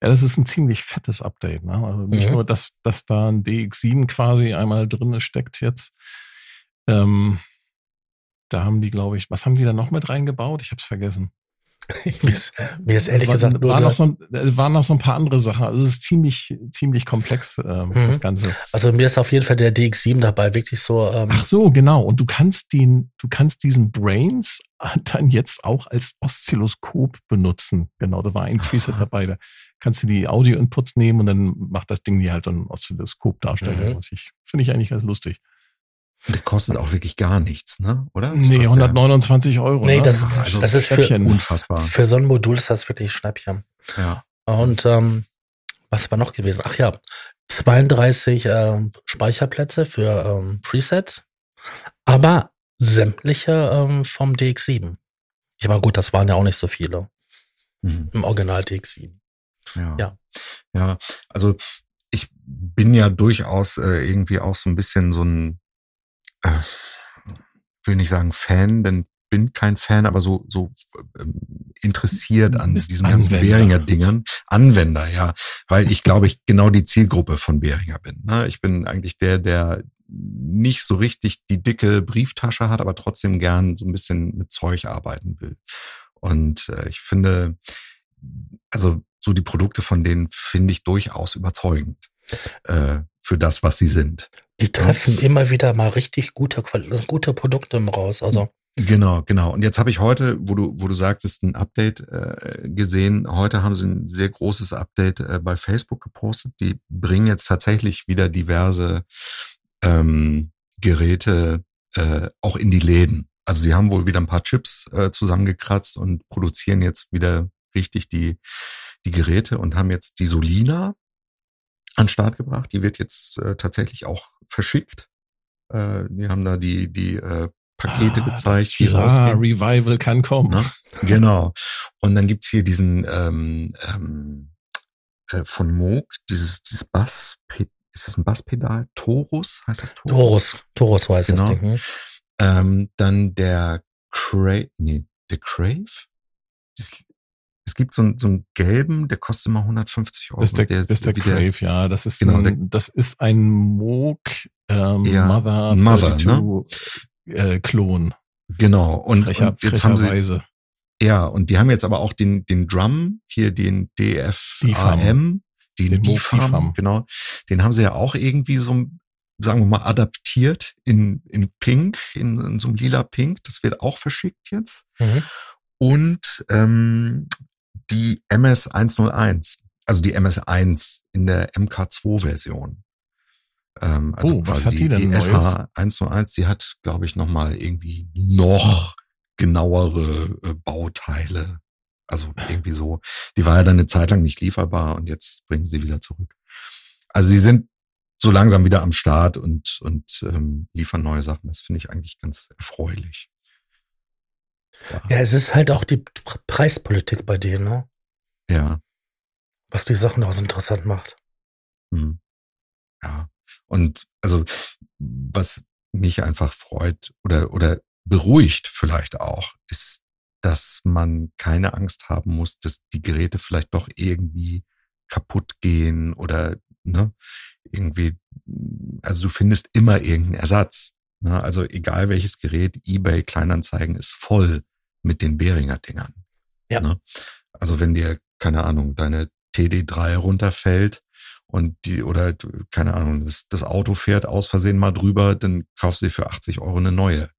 Ja, das ist ein ziemlich fettes Update. Ne? Also nicht mhm. nur, dass, dass da ein DX7 quasi einmal drin steckt jetzt. Ähm, da haben die, glaube ich, was haben die da noch mit reingebaut? Ich habe es vergessen. (laughs) mir, ist, mir ist ehrlich war, gesagt nur. Waren noch, so, waren noch so ein paar andere Sachen. Also es ist ziemlich, ziemlich komplex, ähm, mhm. das Ganze. Also mir ist auf jeden Fall der DX7 dabei wirklich so. Ähm Ach so, genau. Und du kannst den, du kannst diesen Brains (laughs) dann jetzt auch als Oszilloskop benutzen. Genau, da war ein Preset ah. dabei. Da kannst du die Audio-Inputs nehmen und dann macht das Ding dir halt so ein Oszilloskop darstellen. Mhm. Finde ich eigentlich ganz lustig. Der kostet auch wirklich gar nichts, ne? Oder? Was nee, 129 Euro. Nee, ne? das, ist, also das ist für, unfassbar. Für so ein Modul ist das wirklich Schnäppchen. Ja. Und ähm, was war noch gewesen? Ach ja, 32 äh, Speicherplätze für ähm, Presets, aber sämtliche ähm, vom DX7. Ich war gut, das waren ja auch nicht so viele. Mhm. Im Original DX7. Ja. ja. Ja, also ich bin ja durchaus äh, irgendwie auch so ein bisschen so ein äh, will nicht sagen Fan, denn bin kein Fan, aber so so ähm, interessiert an diesen ganzen Behringer Dingern. Anwender, ja, weil ich glaube ich genau die Zielgruppe von Behringer bin. Ne? Ich bin eigentlich der, der nicht so richtig die dicke Brieftasche hat, aber trotzdem gern so ein bisschen mit Zeug arbeiten will. Und äh, ich finde, also so die Produkte von denen finde ich durchaus überzeugend äh, für das, was sie sind. Die treffen ja. immer wieder mal richtig gute, gute Produkte raus. Also. Genau, genau. Und jetzt habe ich heute, wo du, wo du sagtest, ein Update äh, gesehen. Heute haben sie ein sehr großes Update äh, bei Facebook gepostet. Die bringen jetzt tatsächlich wieder diverse ähm, Geräte äh, auch in die Läden. Also sie haben wohl wieder ein paar Chips äh, zusammengekratzt und produzieren jetzt wieder richtig die, die Geräte und haben jetzt die Solina, an Start gebracht. Die wird jetzt äh, tatsächlich auch verschickt. Äh, die haben da die, die äh, Pakete ah, gezeigt, die rausgehen. Revival kann kommen. Na? Genau. Und dann gibt's hier diesen ähm, ähm, äh, von Moog, dieses, dieses Bass, ist das ein Basspedal? Torus heißt das Torus? Torus, Torus heißt genau. das Ding. Hm? Ähm, dann der Crave, nee, der Crave? Das gibt so, einen, so einen gelben, der kostet immer 150 Euro. Das ist der, der, das ist der Crave, ja. Das ist, genau, ein, das ist ein Moog ähm, ja, Mother, Mother ne? äh, Klon. Genau. Und, Frecher, und jetzt haben sie ja, und die haben jetzt aber auch den den Drum hier den DFAM, den, den DFAM, genau. Den haben sie ja auch irgendwie so sagen wir mal adaptiert in in Pink, in, in so einem lila Pink. Das wird auch verschickt jetzt. Mhm. Und ähm, die MS101, also die MS1 in der MK2-Version. Ähm, also oh, was hat die, die, denn die SH101, die hat, glaube ich, nochmal irgendwie noch genauere äh, Bauteile. Also irgendwie so. Die war ja dann eine Zeit lang nicht lieferbar und jetzt bringen sie wieder zurück. Also sie sind so langsam wieder am Start und, und ähm, liefern neue Sachen. Das finde ich eigentlich ganz erfreulich. Ja, es ist halt auch die Preispolitik bei denen, ne? Ja. Was die Sachen auch so interessant macht. Hm. Ja. Und also, was mich einfach freut oder, oder beruhigt vielleicht auch, ist, dass man keine Angst haben muss, dass die Geräte vielleicht doch irgendwie kaputt gehen oder ne, irgendwie, also du findest immer irgendeinen Ersatz. Ne? Also egal welches Gerät, eBay Kleinanzeigen ist voll mit den Behringer Dingern. Ja. Ne? Also wenn dir, keine Ahnung, deine TD3 runterfällt und die, oder keine Ahnung, das, das Auto fährt aus Versehen mal drüber, dann kaufst du dir für 80 Euro eine neue.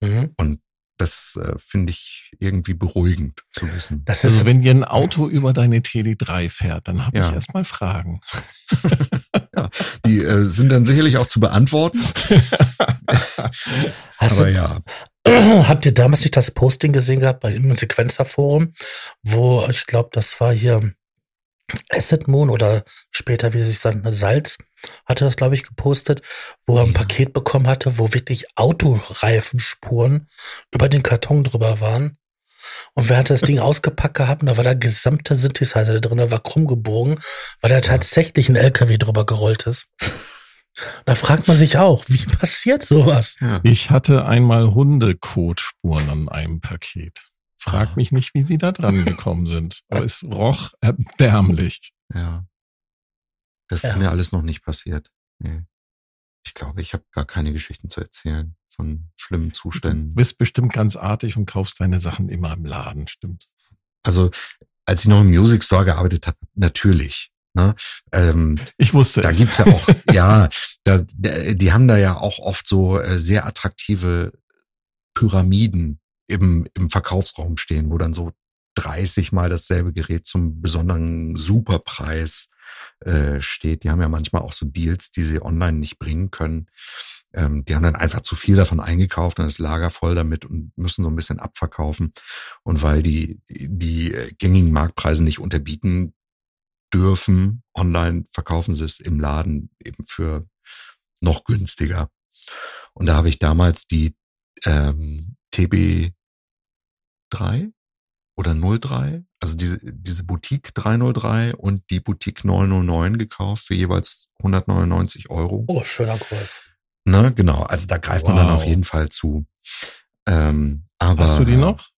Mhm. Und das äh, finde ich irgendwie beruhigend zu wissen. Das ist, also wenn dir ein Auto über deine TD3 fährt, dann habe ja. ich erstmal Fragen. ja, die äh, sind dann sicherlich auch zu beantworten. (laughs) Hast Aber du, ja. (clears throat) Habt ihr damals nicht das Posting gesehen gehabt bei im Sequenzer-Forum, wo ich glaube, das war hier Asset Moon oder später, wie sich dann Salz, hatte das, glaube ich, gepostet, wo er ein Paket bekommen hatte, wo wirklich Autoreifenspuren über den Karton drüber waren. Und wer hat das Ding (laughs) ausgepackt gehabt und da war der gesamte Synthesizer drin, der war krumm gebogen, weil da tatsächlich ein LKW drüber gerollt ist. Da fragt man sich auch, wie passiert sowas? Ich hatte einmal Hundekotsspuren an einem Paket. Frag mich nicht, wie sie da dran gekommen sind. Aber es roch erbärmlich. Ja. Das ja. ist mir alles noch nicht passiert. Nee. Ich glaube, ich habe gar keine Geschichten zu erzählen von schlimmen Zuständen. Du bist bestimmt ganz artig und kaufst deine Sachen immer im Laden, stimmt. Also, als ich noch im Music Store gearbeitet habe, natürlich. Ne? Ähm, ich wusste Da es. gibt's ja auch, (laughs) ja, da, die haben da ja auch oft so äh, sehr attraktive Pyramiden im, im Verkaufsraum stehen, wo dann so 30 mal dasselbe Gerät zum besonderen Superpreis äh, steht. Die haben ja manchmal auch so Deals, die sie online nicht bringen können. Ähm, die haben dann einfach zu viel davon eingekauft, dann ist Lager voll damit und müssen so ein bisschen abverkaufen. Und weil die, die gängigen Marktpreise nicht unterbieten dürfen, online verkaufen sie es im Laden eben für noch günstiger. Und da habe ich damals die ähm, TB 3 oder 03, also diese, diese Boutique 303 und die Boutique 909 gekauft für jeweils 199 Euro. Oh, schöner Kurs. Ne, genau, also da greift wow. man dann auf jeden Fall zu. Ähm, aber, Hast du die noch?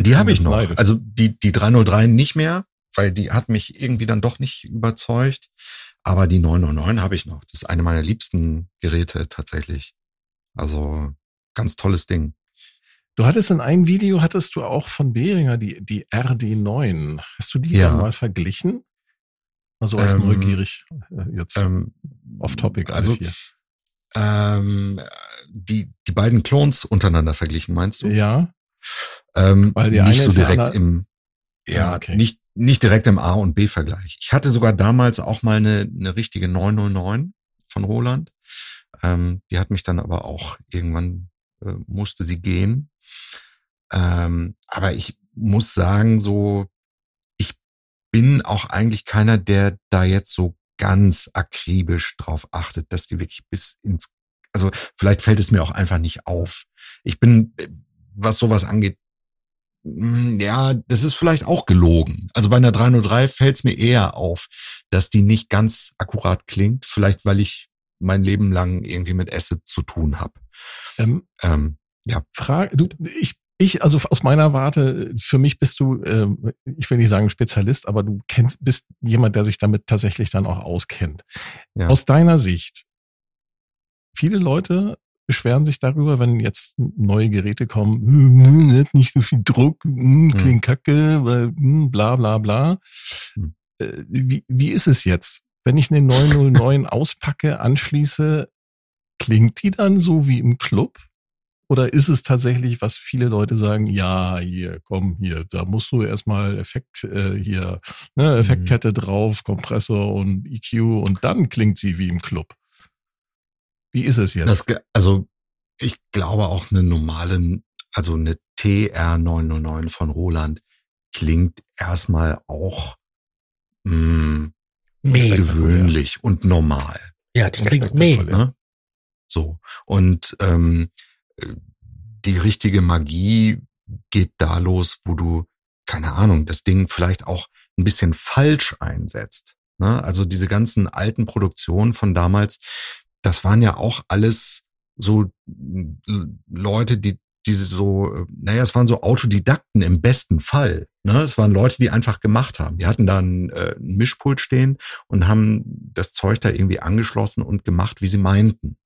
Die habe ich noch. Neidisch. Also die, die 303 nicht mehr, weil die hat mich irgendwie dann doch nicht überzeugt. Aber die 909 habe ich noch. Das ist eine meiner liebsten Geräte tatsächlich. Also ganz tolles Ding. Du hattest in einem Video, hattest du auch von Behringer die, die RD9. Hast du die ja. mal verglichen? Also als ähm, neugierig äh, jetzt ähm, off-topic also hier. Ähm, die, die beiden Clones untereinander verglichen, meinst du? Ja. Ähm, Weil die nicht so direkt im, ja, okay. nicht, nicht direkt im A- und B-Vergleich. Ich hatte sogar damals auch mal eine, eine richtige 909 von Roland. Ähm, die hat mich dann aber auch irgendwann äh, musste sie gehen. Ähm, aber ich muss sagen, so, ich bin auch eigentlich keiner, der da jetzt so ganz akribisch drauf achtet, dass die wirklich bis ins, also vielleicht fällt es mir auch einfach nicht auf. Ich bin, was sowas angeht, hm, ja, das ist vielleicht auch gelogen. Also bei einer 303 fällt es mir eher auf, dass die nicht ganz akkurat klingt. Vielleicht, weil ich mein Leben lang irgendwie mit Acid zu tun habe. Ähm, ähm, ja. Frage, du, ich, ich, also aus meiner Warte, für mich bist du, äh, ich will nicht sagen Spezialist, aber du kennst, bist jemand, der sich damit tatsächlich dann auch auskennt. Ja. Aus deiner Sicht, viele Leute beschweren sich darüber, wenn jetzt neue Geräte kommen, hm, hm, nicht so viel Druck, hm, klingt kacke, weil, bla bla bla. Äh, wie, wie ist es jetzt? Wenn ich eine 909 auspacke, anschließe, klingt die dann so wie im Club? Oder ist es tatsächlich, was viele Leute sagen, ja, hier, komm, hier, da musst du erstmal Effekt äh, hier, ne, mhm. Effektkette mhm. drauf, Kompressor und EQ und dann klingt sie wie im Club. Wie ist es jetzt? Das, also ich glaube auch eine normale, also eine TR909 von Roland klingt erstmal auch mh, mega gewöhnlich und normal. Ja, die klingt mega. Ne? So. Und ähm, die richtige Magie geht da los, wo du, keine Ahnung, das Ding vielleicht auch ein bisschen falsch einsetzt. Ne? Also diese ganzen alten Produktionen von damals, das waren ja auch alles so Leute, die diese so, naja, es waren so Autodidakten im besten Fall. Ne? Es waren Leute, die einfach gemacht haben. Die hatten da ein, äh, ein Mischpult stehen und haben das Zeug da irgendwie angeschlossen und gemacht, wie sie meinten.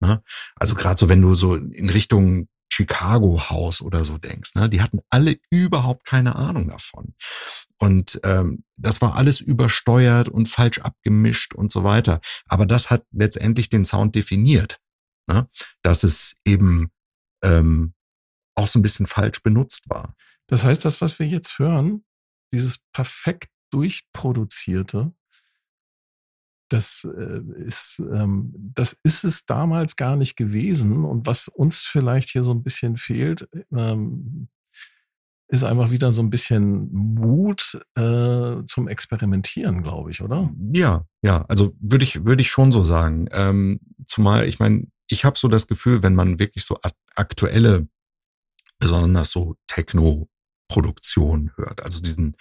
Ne? Also gerade so, wenn du so in Richtung Chicago House oder so denkst, ne? die hatten alle überhaupt keine Ahnung davon. Und ähm, das war alles übersteuert und falsch abgemischt und so weiter. Aber das hat letztendlich den Sound definiert, ne? dass es eben ähm, auch so ein bisschen falsch benutzt war. Das heißt, das, was wir jetzt hören, dieses perfekt durchproduzierte, das äh, ist, ähm, das ist es damals gar nicht gewesen. Und was uns vielleicht hier so ein bisschen fehlt, ähm, ist einfach wieder so ein bisschen Mut äh, zum Experimentieren, glaube ich, oder? Ja, ja, also würde ich, würde ich schon so sagen. Ähm, zumal, ich meine, ich habe so das Gefühl, wenn man wirklich so aktuelle besonders so Techno-Produktion hört. Also diesen,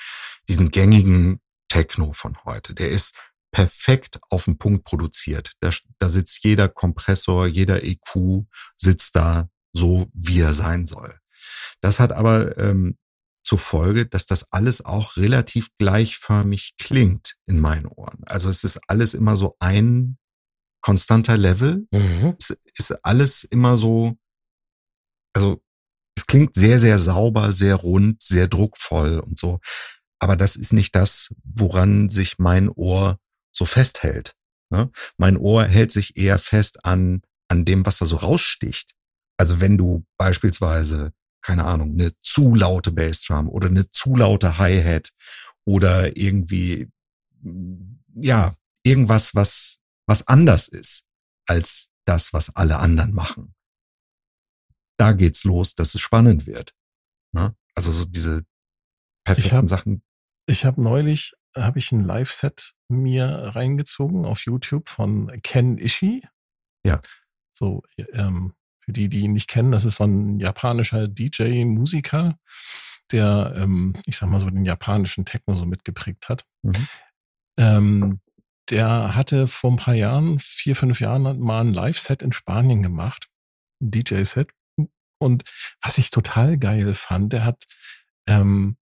diesen gängigen Techno von heute. Der ist perfekt auf den Punkt produziert. Da, da sitzt jeder Kompressor, jeder EQ sitzt da so, wie er sein soll. Das hat aber ähm, zur Folge, dass das alles auch relativ gleichförmig klingt in meinen Ohren. Also es ist alles immer so ein konstanter Level. Mhm. Es ist alles immer so, also es klingt sehr, sehr sauber, sehr rund, sehr druckvoll und so. Aber das ist nicht das, woran sich mein Ohr so festhält. Ne? Mein Ohr hält sich eher fest an, an dem, was da so raussticht. Also wenn du beispielsweise, keine Ahnung, eine zu laute Bassdrum oder eine zu laute Hi-Hat oder irgendwie, ja, irgendwas, was, was anders ist als das, was alle anderen machen da geht's los, dass es spannend wird. Ne? Also so diese perfekten ich hab, Sachen. Ich habe neulich habe ich ein Live-Set mir reingezogen auf YouTube von Ken Ishii. Ja. So, ähm, für die, die ihn nicht kennen, das ist so ein japanischer DJ-Musiker, der, ähm, ich sag mal so, den japanischen Techno so mitgeprägt hat. Mhm. Ähm, der hatte vor ein paar Jahren, vier, fünf Jahren, mal ein Live-Set in Spanien gemacht. Ein DJ-Set. Und was ich total geil fand, der hat ähm,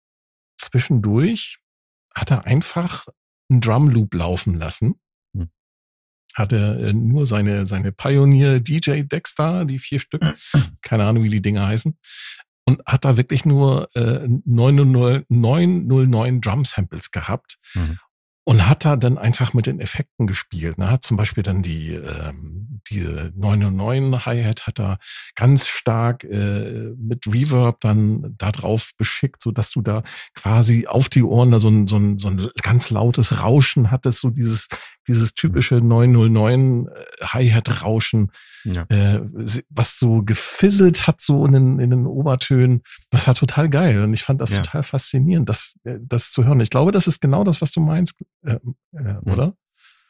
zwischendurch hat er einfach einen Drum Loop laufen lassen. Hm. Hatte äh, nur seine, seine Pioneer DJ Decks da, die vier Stück, (clears throat) keine Ahnung, wie die Dinger heißen. Und hat da wirklich nur äh, 909, 909 Drum Samples gehabt. Mhm und hat da dann einfach mit den Effekten gespielt. Ne? hat zum Beispiel dann die ähm, diese 909 Hi-Hat hat er ganz stark äh, mit Reverb dann da drauf beschickt, so dass du da quasi auf die Ohren da so ein, so ein, so ein ganz lautes Rauschen hattest, so dieses dieses typische 909 äh, Hi-Hat-Rauschen, ja. äh, was so gefisselt hat, so in den, in den Obertönen. Das war total geil und ich fand das ja. total faszinierend, das, äh, das zu hören. Ich glaube, das ist genau das, was du meinst, äh, äh, mhm. oder?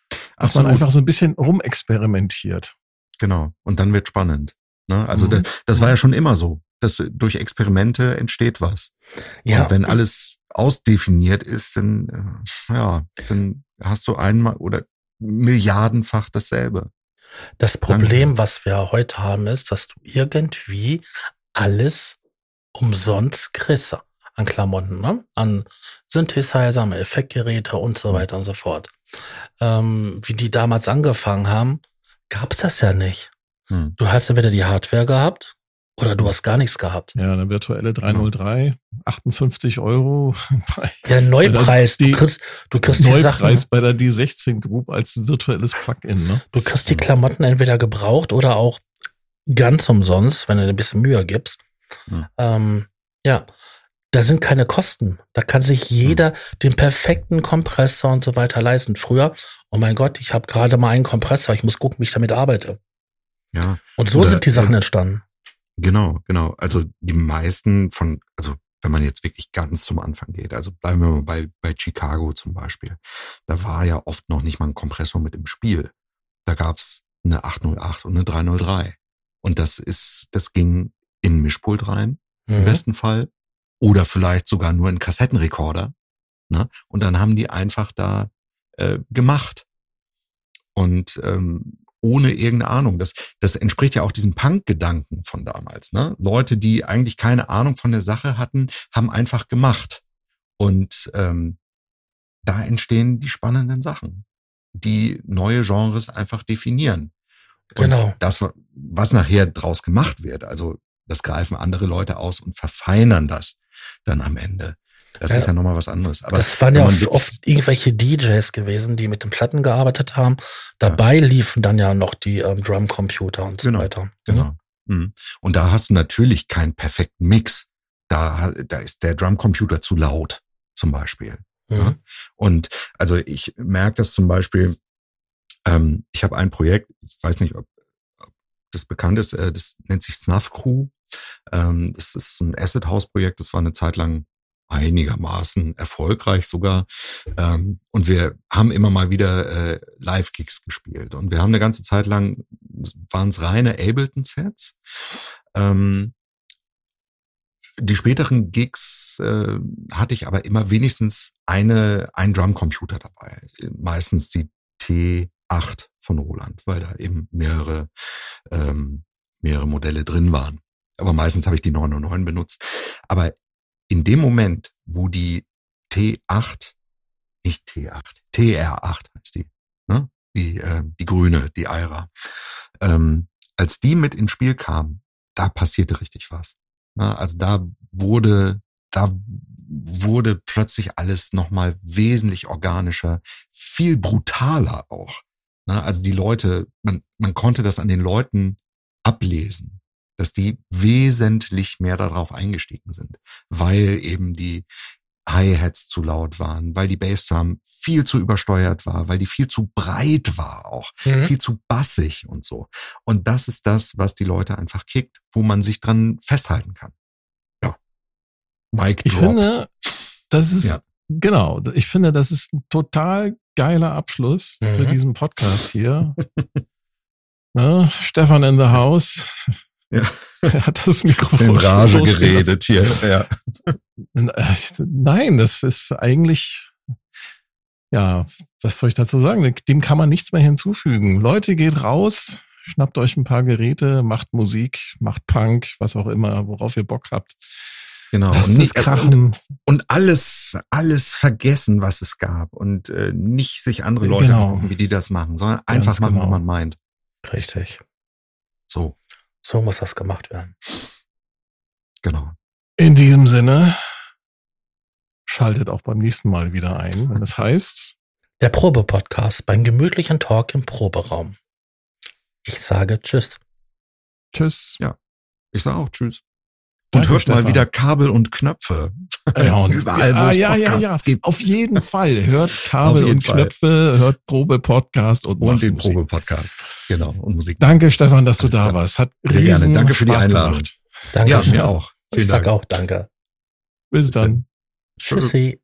Dass Absolut. man einfach so ein bisschen rumexperimentiert. Genau. Und dann wird spannend. Ne? Also mhm. das, das war ja schon immer so. Dass durch Experimente entsteht was. Ja. Und wenn alles ausdefiniert ist, dann, äh, ja, dann hast du einmal oder milliardenfach dasselbe. Das Problem, Danke. was wir heute haben, ist, dass du irgendwie alles umsonst kriegst an Klamotten, ne? an Synthesizer, an Effektgeräte und so weiter und so fort. Ähm, wie die damals angefangen haben, gab's das ja nicht. Hm. Du hast ja wieder die Hardware gehabt oder du hast gar nichts gehabt. Ja, eine virtuelle 303, 58 Euro. (laughs) ja, Neupreis. Du kriegst, du kriegst Neupreis die Sachen. bei der D16 Group als virtuelles Plugin. Ne? Du kriegst die Klamotten entweder gebraucht oder auch ganz umsonst, wenn du ein bisschen Mühe gibst. Hm. Ähm, ja, da sind keine Kosten. Da kann sich jeder hm. den perfekten Kompressor und so weiter leisten. Früher, oh mein Gott, ich habe gerade mal einen Kompressor, ich muss gucken, wie ich damit arbeite. Ja. Und so oder, sind die Sachen äh, entstanden. Genau, genau. Also die meisten von, also wenn man jetzt wirklich ganz zum Anfang geht, also bleiben wir mal bei, bei Chicago zum Beispiel, da war ja oft noch nicht mal ein Kompressor mit im Spiel. Da gab's eine 808 und eine 303. Und das ist, das ging in ein Mischpult rein, mhm. im besten Fall. Oder vielleicht sogar nur in Kassettenrekorder. Ne? Und dann haben die einfach da äh, gemacht. Und ähm, ohne irgendeine Ahnung. Das, das entspricht ja auch diesem Punk-Gedanken von damals. Ne? Leute, die eigentlich keine Ahnung von der Sache hatten, haben einfach gemacht. Und ähm, da entstehen die spannenden Sachen, die neue Genres einfach definieren. Und genau. das, was nachher draus gemacht wird, also das greifen andere Leute aus und verfeinern das dann am Ende. Das ja, ist ja nochmal was anderes. Aber das waren ja oft, oft, irgendwelche DJs gewesen, die mit den Platten gearbeitet haben. Dabei ja. liefen dann ja noch die ähm, Drumcomputer und so genau, weiter. Genau. Mhm. Und da hast du natürlich keinen perfekten Mix. Da, da ist der Drumcomputer zu laut, zum Beispiel. Mhm. Ja? Und also ich merke das zum Beispiel, ähm, ich habe ein Projekt, ich weiß nicht, ob, ob das bekannt ist, äh, das nennt sich Snuff Crew. Ähm, das ist ein Acid House Projekt, das war eine Zeit lang einigermaßen erfolgreich sogar. Ähm, und wir haben immer mal wieder äh, Live-Gigs gespielt. Und wir haben eine ganze Zeit lang, waren es reine Ableton-Sets. Ähm, die späteren Gigs äh, hatte ich aber immer wenigstens eine, einen Drumcomputer dabei. Meistens die T8 von Roland, weil da eben mehrere, ähm, mehrere Modelle drin waren. Aber meistens habe ich die 909 benutzt. Aber in dem Moment, wo die T8, nicht T8, TR8 heißt die, ne? die, äh, die grüne, die Aira, ähm, als die mit ins Spiel kam, da passierte richtig was. Ne? Also da wurde, da wurde plötzlich alles nochmal wesentlich organischer, viel brutaler auch. Ne? Also die Leute, man, man konnte das an den Leuten ablesen dass die wesentlich mehr darauf eingestiegen sind, weil eben die Hi-Hats zu laut waren, weil die Bassdrum viel zu übersteuert war, weil die viel zu breit war auch, mhm. viel zu bassig und so. Und das ist das, was die Leute einfach kickt, wo man sich dran festhalten kann. Ja. Mike Ich finde, das ist, ja. genau, ich finde, das ist ein total geiler Abschluss mhm. für diesen Podcast hier. ja, (laughs) Stefan in the House. Ja. Er hat das Mikrofon in Rage geredet hier. Ja. Nein, das ist eigentlich, ja, was soll ich dazu sagen? Dem kann man nichts mehr hinzufügen. Leute, geht raus, schnappt euch ein paar Geräte, macht Musik, macht Punk, was auch immer, worauf ihr Bock habt. Genau. und, nicht, und, und, alles, alles vergessen, was es gab und äh, nicht sich andere Leute genau. angucken, wie die das machen, sondern einfach Ganz machen, genau. was man meint. Richtig. So. So muss das gemacht werden. Genau. In diesem Sinne, schaltet auch beim nächsten Mal wieder ein, wenn es heißt. Der Probe-Podcast beim gemütlichen Talk im Proberaum. Ich sage Tschüss. Tschüss. Ja. Ich sage auch Tschüss. Und Danke, hört Stefan. mal wieder Kabel und Knöpfe. Ja, und (laughs) überall, wo ah, es ja, Podcasts ja, ja. gibt. Auf jeden Fall. Hört Kabel und Fall. Knöpfe, hört Probe-Podcast und, und den Probe-Podcast. Genau. Und Musik. Danke, Stefan, dass du da warst. Hat Sehr gerne. Danke für die Einladung. Gemacht. Danke. Ja, mir auch. Vielen ich sag auch danke. Bis, Bis dann. dann. Tschüssi.